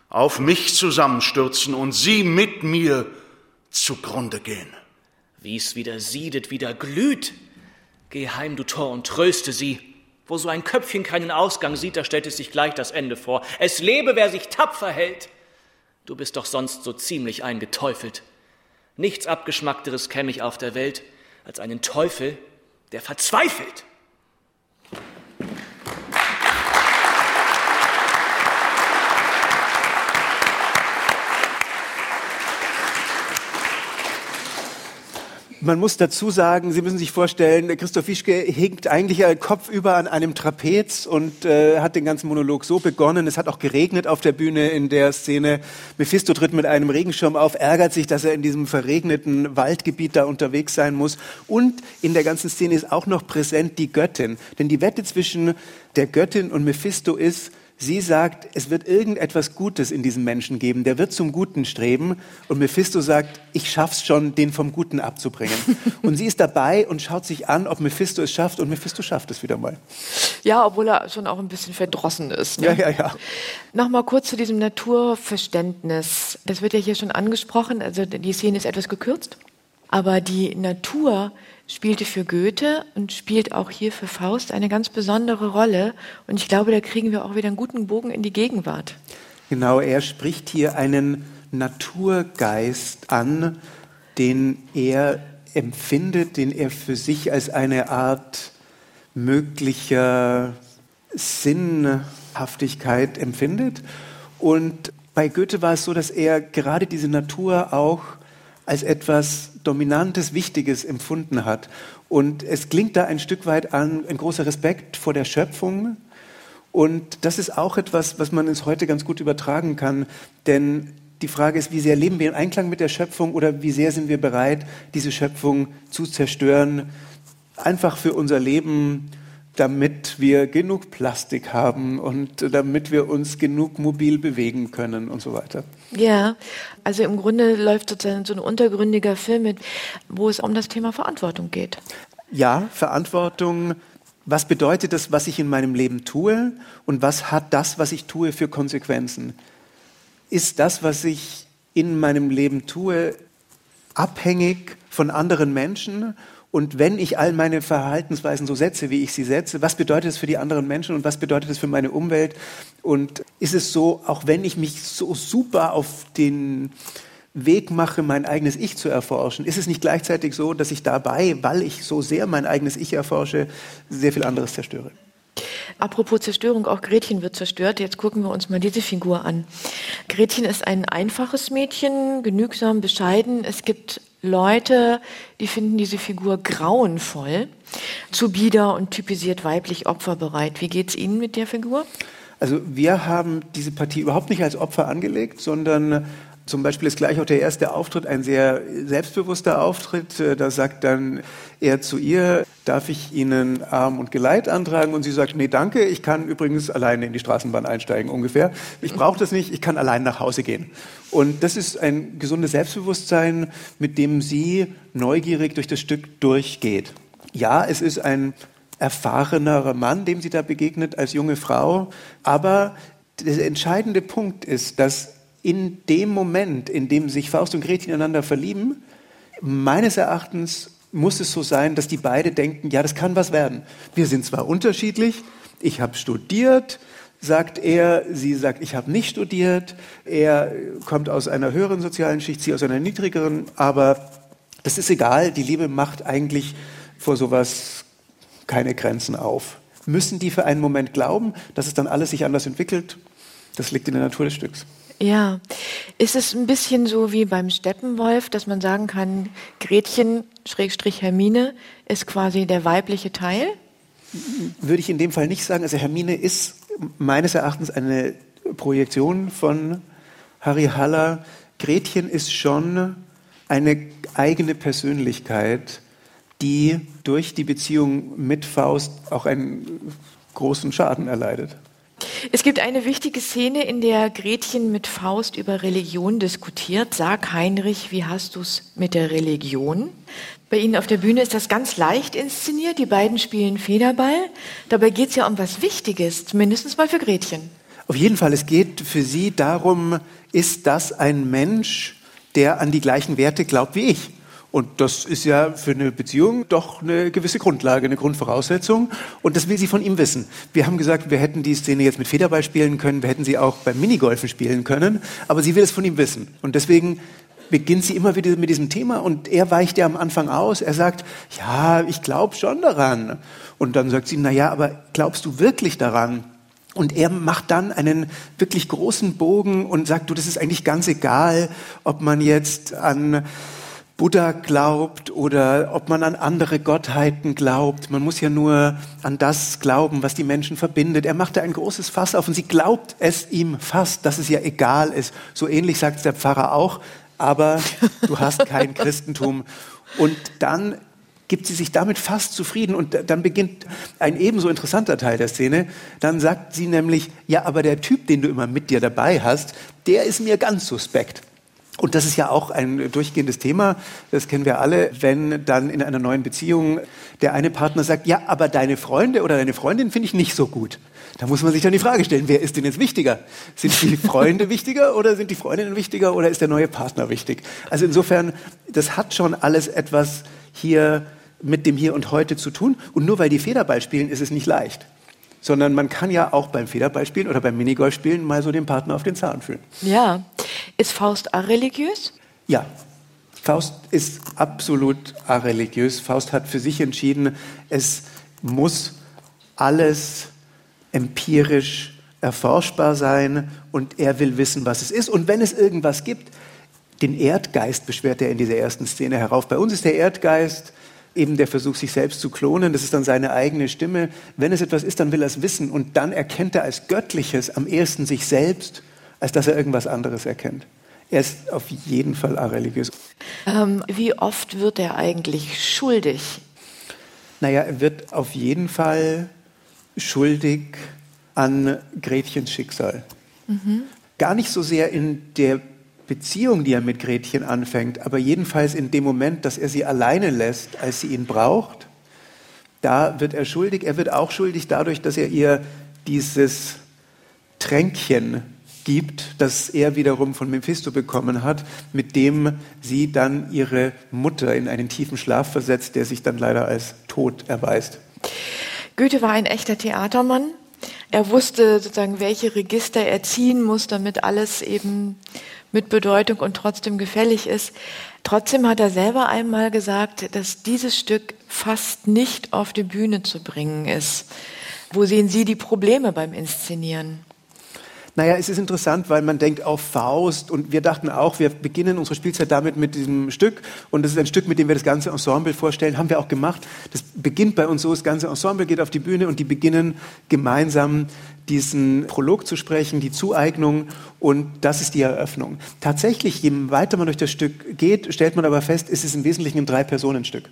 auf mich zusammenstürzen und sie mit mir zugrunde gehen. Wie's wieder siedet, wieder glüht. Geh heim, du Tor, und tröste sie. Wo so ein Köpfchen keinen Ausgang sieht, da stellt es sich gleich das Ende vor. Es lebe, wer sich tapfer hält. Du bist doch sonst so ziemlich eingeteufelt. Nichts Abgeschmackteres käme ich auf der Welt als einen Teufel, der verzweifelt. Man muss dazu sagen, Sie müssen sich vorstellen, Christoph Wischke hinkt eigentlich kopfüber an einem Trapez und äh, hat den ganzen Monolog so begonnen. Es hat auch geregnet auf der Bühne in der Szene. Mephisto tritt mit einem Regenschirm auf, ärgert sich, dass er in diesem verregneten Waldgebiet da unterwegs sein muss. Und in der ganzen Szene ist auch noch präsent die Göttin. Denn die Wette zwischen der Göttin und Mephisto ist, Sie sagt, es wird irgendetwas Gutes in diesem Menschen geben, der wird zum Guten streben. Und Mephisto sagt, ich schaff's schon, den vom Guten abzubringen. und sie ist dabei und schaut sich an, ob Mephisto es schafft. Und Mephisto schafft es wieder mal. Ja, obwohl er schon auch ein bisschen verdrossen ist. Ne? Ja, ja, ja. Nochmal kurz zu diesem Naturverständnis. Das wird ja hier schon angesprochen. Also die Szene ist etwas gekürzt. Aber die Natur spielte für Goethe und spielt auch hier für Faust eine ganz besondere Rolle. Und ich glaube, da kriegen wir auch wieder einen guten Bogen in die Gegenwart. Genau, er spricht hier einen Naturgeist an, den er empfindet, den er für sich als eine Art möglicher Sinnhaftigkeit empfindet. Und bei Goethe war es so, dass er gerade diese Natur auch als etwas Dominantes, Wichtiges empfunden hat. Und es klingt da ein Stück weit an, ein großer Respekt vor der Schöpfung. Und das ist auch etwas, was man ins heute ganz gut übertragen kann. Denn die Frage ist, wie sehr leben wir in Einklang mit der Schöpfung oder wie sehr sind wir bereit, diese Schöpfung zu zerstören, einfach für unser Leben damit wir genug Plastik haben und damit wir uns genug mobil bewegen können und so weiter. Ja, also im Grunde läuft sozusagen so ein untergründiger Film mit, wo es um das Thema Verantwortung geht. Ja, Verantwortung. Was bedeutet das, was ich in meinem Leben tue und was hat das, was ich tue, für Konsequenzen? Ist das, was ich in meinem Leben tue, abhängig von anderen Menschen und wenn ich all meine Verhaltensweisen so setze, wie ich sie setze, was bedeutet das für die anderen Menschen und was bedeutet das für meine Umwelt? Und ist es so, auch wenn ich mich so super auf den Weg mache, mein eigenes Ich zu erforschen, ist es nicht gleichzeitig so, dass ich dabei, weil ich so sehr mein eigenes Ich erforsche, sehr viel anderes zerstöre? Apropos Zerstörung, auch Gretchen wird zerstört. Jetzt gucken wir uns mal diese Figur an. Gretchen ist ein einfaches Mädchen, genügsam, bescheiden. Es gibt Leute, die finden diese Figur grauenvoll, zu bieder und typisiert weiblich opferbereit. Wie geht's Ihnen mit der Figur? Also wir haben diese Partie überhaupt nicht als Opfer angelegt, sondern zum Beispiel ist gleich auch der erste Auftritt ein sehr selbstbewusster Auftritt. Äh, da sagt dann er zu ihr, darf ich Ihnen Arm und Geleit antragen? Und sie sagt, nee, danke, ich kann übrigens alleine in die Straßenbahn einsteigen ungefähr. Ich brauche das nicht, ich kann allein nach Hause gehen. Und das ist ein gesundes Selbstbewusstsein, mit dem sie neugierig durch das Stück durchgeht. Ja, es ist ein erfahrenerer Mann, dem sie da begegnet als junge Frau, aber der entscheidende Punkt ist, dass in dem Moment, in dem sich Faust und Gretchen ineinander verlieben, meines Erachtens muss es so sein, dass die beide denken, ja, das kann was werden. Wir sind zwar unterschiedlich, ich habe studiert, sagt er, sie sagt, ich habe nicht studiert, er kommt aus einer höheren sozialen Schicht, sie aus einer niedrigeren, aber das ist egal, die Liebe macht eigentlich vor sowas keine Grenzen auf. Müssen die für einen Moment glauben, dass es dann alles sich anders entwickelt? Das liegt in der Natur des Stücks. Ja, ist es ein bisschen so wie beim Steppenwolf, dass man sagen kann, Gretchen, Schrägstrich Hermine, ist quasi der weibliche Teil? Würde ich in dem Fall nicht sagen. Also Hermine ist meines Erachtens eine Projektion von Harry Haller. Gretchen ist schon eine eigene Persönlichkeit, die durch die Beziehung mit Faust auch einen großen Schaden erleidet. Es gibt eine wichtige Szene, in der Gretchen mit Faust über Religion diskutiert. Sag Heinrich, wie hast du es mit der Religion? Bei Ihnen auf der Bühne ist das ganz leicht inszeniert. Die beiden spielen Federball. Dabei geht es ja um was Wichtiges, mindestens mal für Gretchen. Auf jeden Fall, es geht für sie darum, ist das ein Mensch, der an die gleichen Werte glaubt wie ich? Und das ist ja für eine Beziehung doch eine gewisse Grundlage, eine Grundvoraussetzung. Und das will sie von ihm wissen. Wir haben gesagt, wir hätten die Szene jetzt mit Federball spielen können, wir hätten sie auch beim Minigolfen spielen können, aber sie will es von ihm wissen. Und deswegen beginnt sie immer wieder mit diesem Thema und er weicht ja am Anfang aus. Er sagt, ja, ich glaube schon daran. Und dann sagt sie, na ja, aber glaubst du wirklich daran? Und er macht dann einen wirklich großen Bogen und sagt, du, das ist eigentlich ganz egal, ob man jetzt an Buddha glaubt oder ob man an andere Gottheiten glaubt. Man muss ja nur an das glauben, was die Menschen verbindet. Er macht da ein großes Fass auf und sie glaubt es ihm fast, dass es ja egal ist. So ähnlich sagt es der Pfarrer auch, aber du hast kein Christentum. Und dann gibt sie sich damit fast zufrieden und dann beginnt ein ebenso interessanter Teil der Szene. Dann sagt sie nämlich, ja, aber der Typ, den du immer mit dir dabei hast, der ist mir ganz suspekt. Und das ist ja auch ein durchgehendes Thema. Das kennen wir alle, wenn dann in einer neuen Beziehung der eine Partner sagt, ja, aber deine Freunde oder deine Freundin finde ich nicht so gut. Da muss man sich dann die Frage stellen, wer ist denn jetzt wichtiger? Sind die Freunde wichtiger oder sind die Freundinnen wichtiger oder ist der neue Partner wichtig? Also insofern, das hat schon alles etwas hier mit dem Hier und Heute zu tun. Und nur weil die Federball spielen, ist es nicht leicht sondern man kann ja auch beim Federball spielen oder beim Minigolf spielen mal so den Partner auf den Zahn fühlen. Ja. Ist Faust areligiös? Ja. Faust ist absolut areligiös. Faust hat für sich entschieden, es muss alles empirisch erforschbar sein und er will wissen, was es ist. Und wenn es irgendwas gibt, den Erdgeist beschwert er in dieser ersten Szene herauf. Bei uns ist der Erdgeist eben der Versuch, sich selbst zu klonen. Das ist dann seine eigene Stimme. Wenn es etwas ist, dann will er es wissen. Und dann erkennt er als Göttliches am ehesten sich selbst, als dass er irgendwas anderes erkennt. Er ist auf jeden Fall areligiös. Ähm, wie oft wird er eigentlich schuldig? Naja, er wird auf jeden Fall schuldig an Gretchens Schicksal. Mhm. Gar nicht so sehr in der Beziehung, die er mit Gretchen anfängt, aber jedenfalls in dem Moment, dass er sie alleine lässt, als sie ihn braucht, da wird er schuldig. Er wird auch schuldig dadurch, dass er ihr dieses Tränkchen gibt, das er wiederum von Mephisto bekommen hat, mit dem sie dann ihre Mutter in einen tiefen Schlaf versetzt, der sich dann leider als tot erweist. Goethe war ein echter Theatermann. Er wusste sozusagen, welche Register er ziehen muss, damit alles eben mit Bedeutung und trotzdem gefällig ist. Trotzdem hat er selber einmal gesagt, dass dieses Stück fast nicht auf die Bühne zu bringen ist. Wo sehen Sie die Probleme beim Inszenieren? Naja, es ist interessant, weil man denkt auf Faust und wir dachten auch, wir beginnen unsere Spielzeit damit mit diesem Stück und das ist ein Stück, mit dem wir das ganze Ensemble vorstellen, haben wir auch gemacht. Das beginnt bei uns so, das ganze Ensemble geht auf die Bühne und die beginnen gemeinsam diesen Prolog zu sprechen, die Zueignung und das ist die Eröffnung. Tatsächlich, je weiter man durch das Stück geht, stellt man aber fest, es ist im Wesentlichen ein Drei-Personen-Stück.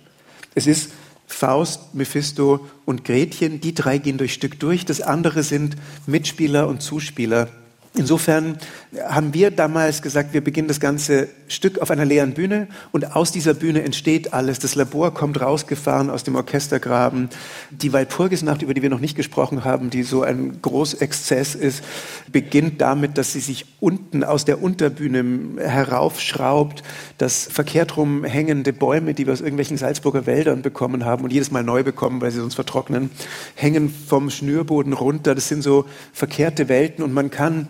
Es ist Faust, Mephisto und Gretchen, die drei gehen durchs Stück durch. Das andere sind Mitspieler und Zuspieler. Insofern haben wir damals gesagt, wir beginnen das ganze Stück auf einer leeren Bühne und aus dieser Bühne entsteht alles. Das Labor kommt rausgefahren aus dem Orchestergraben. Die Walpurgisnacht, über die wir noch nicht gesprochen haben, die so ein Großexzess ist, beginnt damit, dass sie sich unten aus der Unterbühne heraufschraubt, dass verkehrt rum hängende Bäume, die wir aus irgendwelchen Salzburger Wäldern bekommen haben und jedes Mal neu bekommen, weil sie sonst vertrocknen, hängen vom Schnürboden runter. Das sind so verkehrte Welten und man kann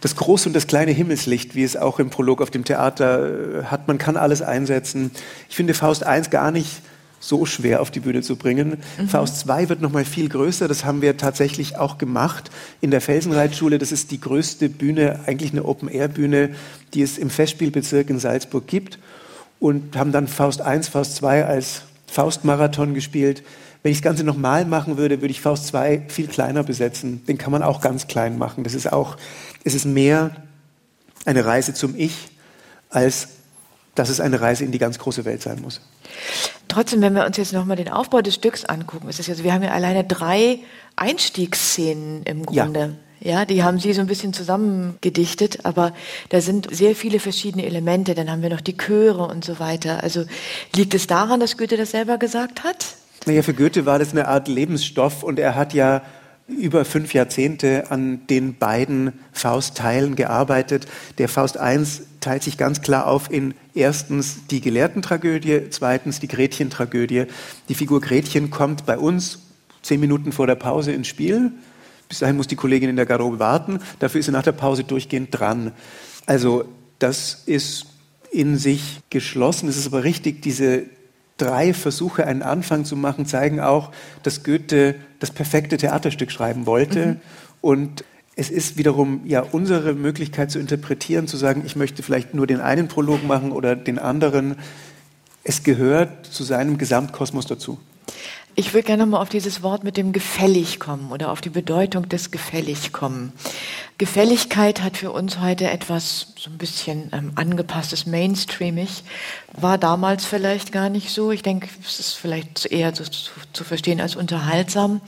das große und das kleine Himmelslicht, wie es auch im Prolog auf dem Theater äh, hat. Man kann alles einsetzen. Ich finde Faust I gar nicht so schwer auf die Bühne zu bringen. Mhm. Faust II wird noch mal viel größer. Das haben wir tatsächlich auch gemacht in der Felsenreitschule. Das ist die größte Bühne, eigentlich eine Open-Air-Bühne, die es im Festspielbezirk in Salzburg gibt. Und haben dann Faust I, Faust II als Faustmarathon gespielt. Wenn ich das Ganze nochmal machen würde, würde ich Faust II viel kleiner besetzen. Den kann man auch ganz klein machen. Das ist auch es ist mehr eine Reise zum Ich, als dass es eine Reise in die ganz große Welt sein muss. Trotzdem, wenn wir uns jetzt nochmal den Aufbau des Stücks angucken, ist es also, wir haben ja alleine drei Einstiegsszenen im Grunde. Ja. ja. die haben Sie so ein bisschen zusammengedichtet, aber da sind sehr viele verschiedene Elemente. Dann haben wir noch die Chöre und so weiter. Also liegt es daran, dass Goethe das selber gesagt hat? Naja, für Goethe war das eine Art Lebensstoff und er hat ja über fünf Jahrzehnte an den beiden Faust-Teilen gearbeitet. Der Faust I teilt sich ganz klar auf in erstens die Gelehrtentragödie, zweitens die Gretchen-Tragödie. Die Figur Gretchen kommt bei uns zehn Minuten vor der Pause ins Spiel. Bis dahin muss die Kollegin in der Garderobe warten. Dafür ist sie nach der Pause durchgehend dran. Also das ist in sich geschlossen. Es ist aber richtig, diese drei Versuche, einen Anfang zu machen, zeigen auch, dass Goethe das perfekte Theaterstück schreiben wollte. Mhm. Und es ist wiederum ja unsere Möglichkeit zu interpretieren, zu sagen, ich möchte vielleicht nur den einen Prolog machen oder den anderen. Es gehört zu seinem Gesamtkosmos dazu. Ich würde gerne mal auf dieses Wort mit dem gefällig kommen oder auf die Bedeutung des gefällig kommen. Gefälligkeit hat für uns heute etwas so ein bisschen ähm, angepasstes, mainstreamig. War damals vielleicht gar nicht so. Ich denke, es ist vielleicht eher so zu, zu verstehen als unterhaltsam.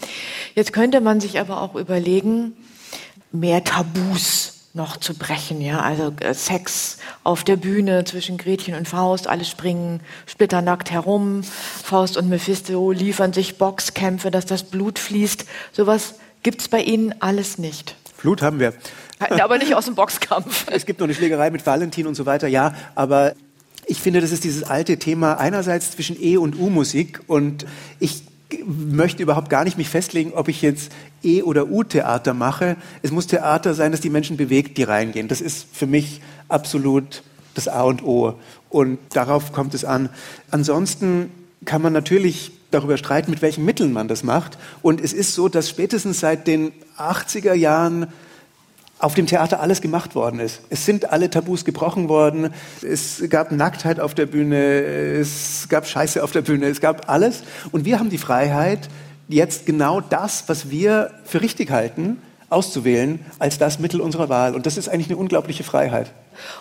Jetzt könnte man sich aber auch überlegen, mehr Tabus noch zu brechen. Ja, also äh, Sex auf der Bühne zwischen Gretchen und Faust, alle springen splitternackt herum. Faust und Mephisto liefern sich Boxkämpfe, dass das Blut fließt. Sowas gibt's bei Ihnen alles nicht. Blut haben wir. Aber nicht aus dem Boxkampf. Es gibt noch eine Schlägerei mit Valentin und so weiter, ja, aber ich finde, das ist dieses alte Thema einerseits zwischen E- und U-Musik und ich möchte überhaupt gar nicht mich festlegen, ob ich jetzt E- oder U-Theater mache. Es muss Theater sein, das die Menschen bewegt, die reingehen. Das ist für mich absolut das A und O. Und darauf kommt es an. Ansonsten kann man natürlich darüber streiten, mit welchen Mitteln man das macht. Und es ist so, dass spätestens seit den 80er Jahren auf dem Theater alles gemacht worden ist. Es sind alle Tabus gebrochen worden. Es gab Nacktheit auf der Bühne, es gab Scheiße auf der Bühne, es gab alles. Und wir haben die Freiheit, jetzt genau das, was wir für richtig halten, auszuwählen als das Mittel unserer Wahl. Und das ist eigentlich eine unglaubliche Freiheit.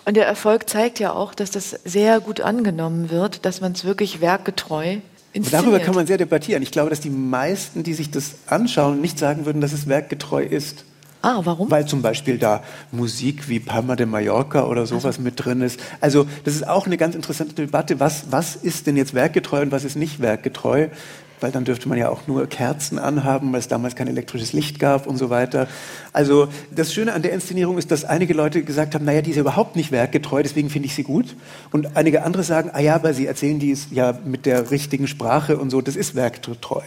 Und der Erfolg zeigt ja auch, dass das sehr gut angenommen wird, dass man es wirklich werkgetreu Inszeniert. Darüber kann man sehr debattieren. Ich glaube, dass die meisten, die sich das anschauen, nicht sagen würden, dass es werkgetreu ist. Ah, warum? Weil zum Beispiel da Musik wie Palma de Mallorca oder sowas also. mit drin ist. Also das ist auch eine ganz interessante Debatte. Was, was ist denn jetzt werkgetreu und was ist nicht werkgetreu? Weil dann dürfte man ja auch nur Kerzen anhaben, weil es damals kein elektrisches Licht gab und so weiter. Also das Schöne an der Inszenierung ist, dass einige Leute gesagt haben, naja, die ist ja überhaupt nicht werkgetreu, deswegen finde ich sie gut. Und einige andere sagen, ah ja, aber sie erzählen dies ja mit der richtigen Sprache und so, das ist werkgetreu.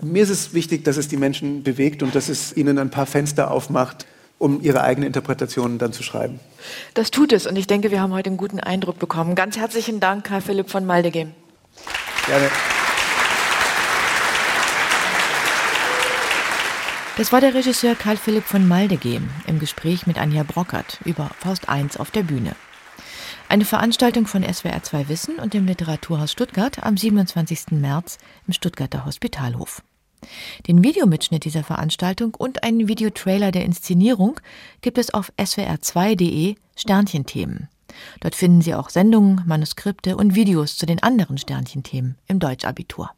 Mir ist es wichtig, dass es die Menschen bewegt und dass es ihnen ein paar Fenster aufmacht, um ihre eigene Interpretation dann zu schreiben. Das tut es und ich denke, wir haben heute einen guten Eindruck bekommen. Ganz herzlichen Dank, Karl Philipp von Maldegem. Gerne. Das war der Regisseur Karl Philipp von Maldegem im Gespräch mit Anja Brockert über Faust I auf der Bühne. Eine Veranstaltung von SWR 2 Wissen und dem Literaturhaus Stuttgart am 27. März im Stuttgarter Hospitalhof. Den Videomitschnitt dieser Veranstaltung und einen Videotrailer der Inszenierung gibt es auf swr2.de Sternchenthemen. Dort finden Sie auch Sendungen, Manuskripte und Videos zu den anderen Sternchenthemen im Deutschabitur.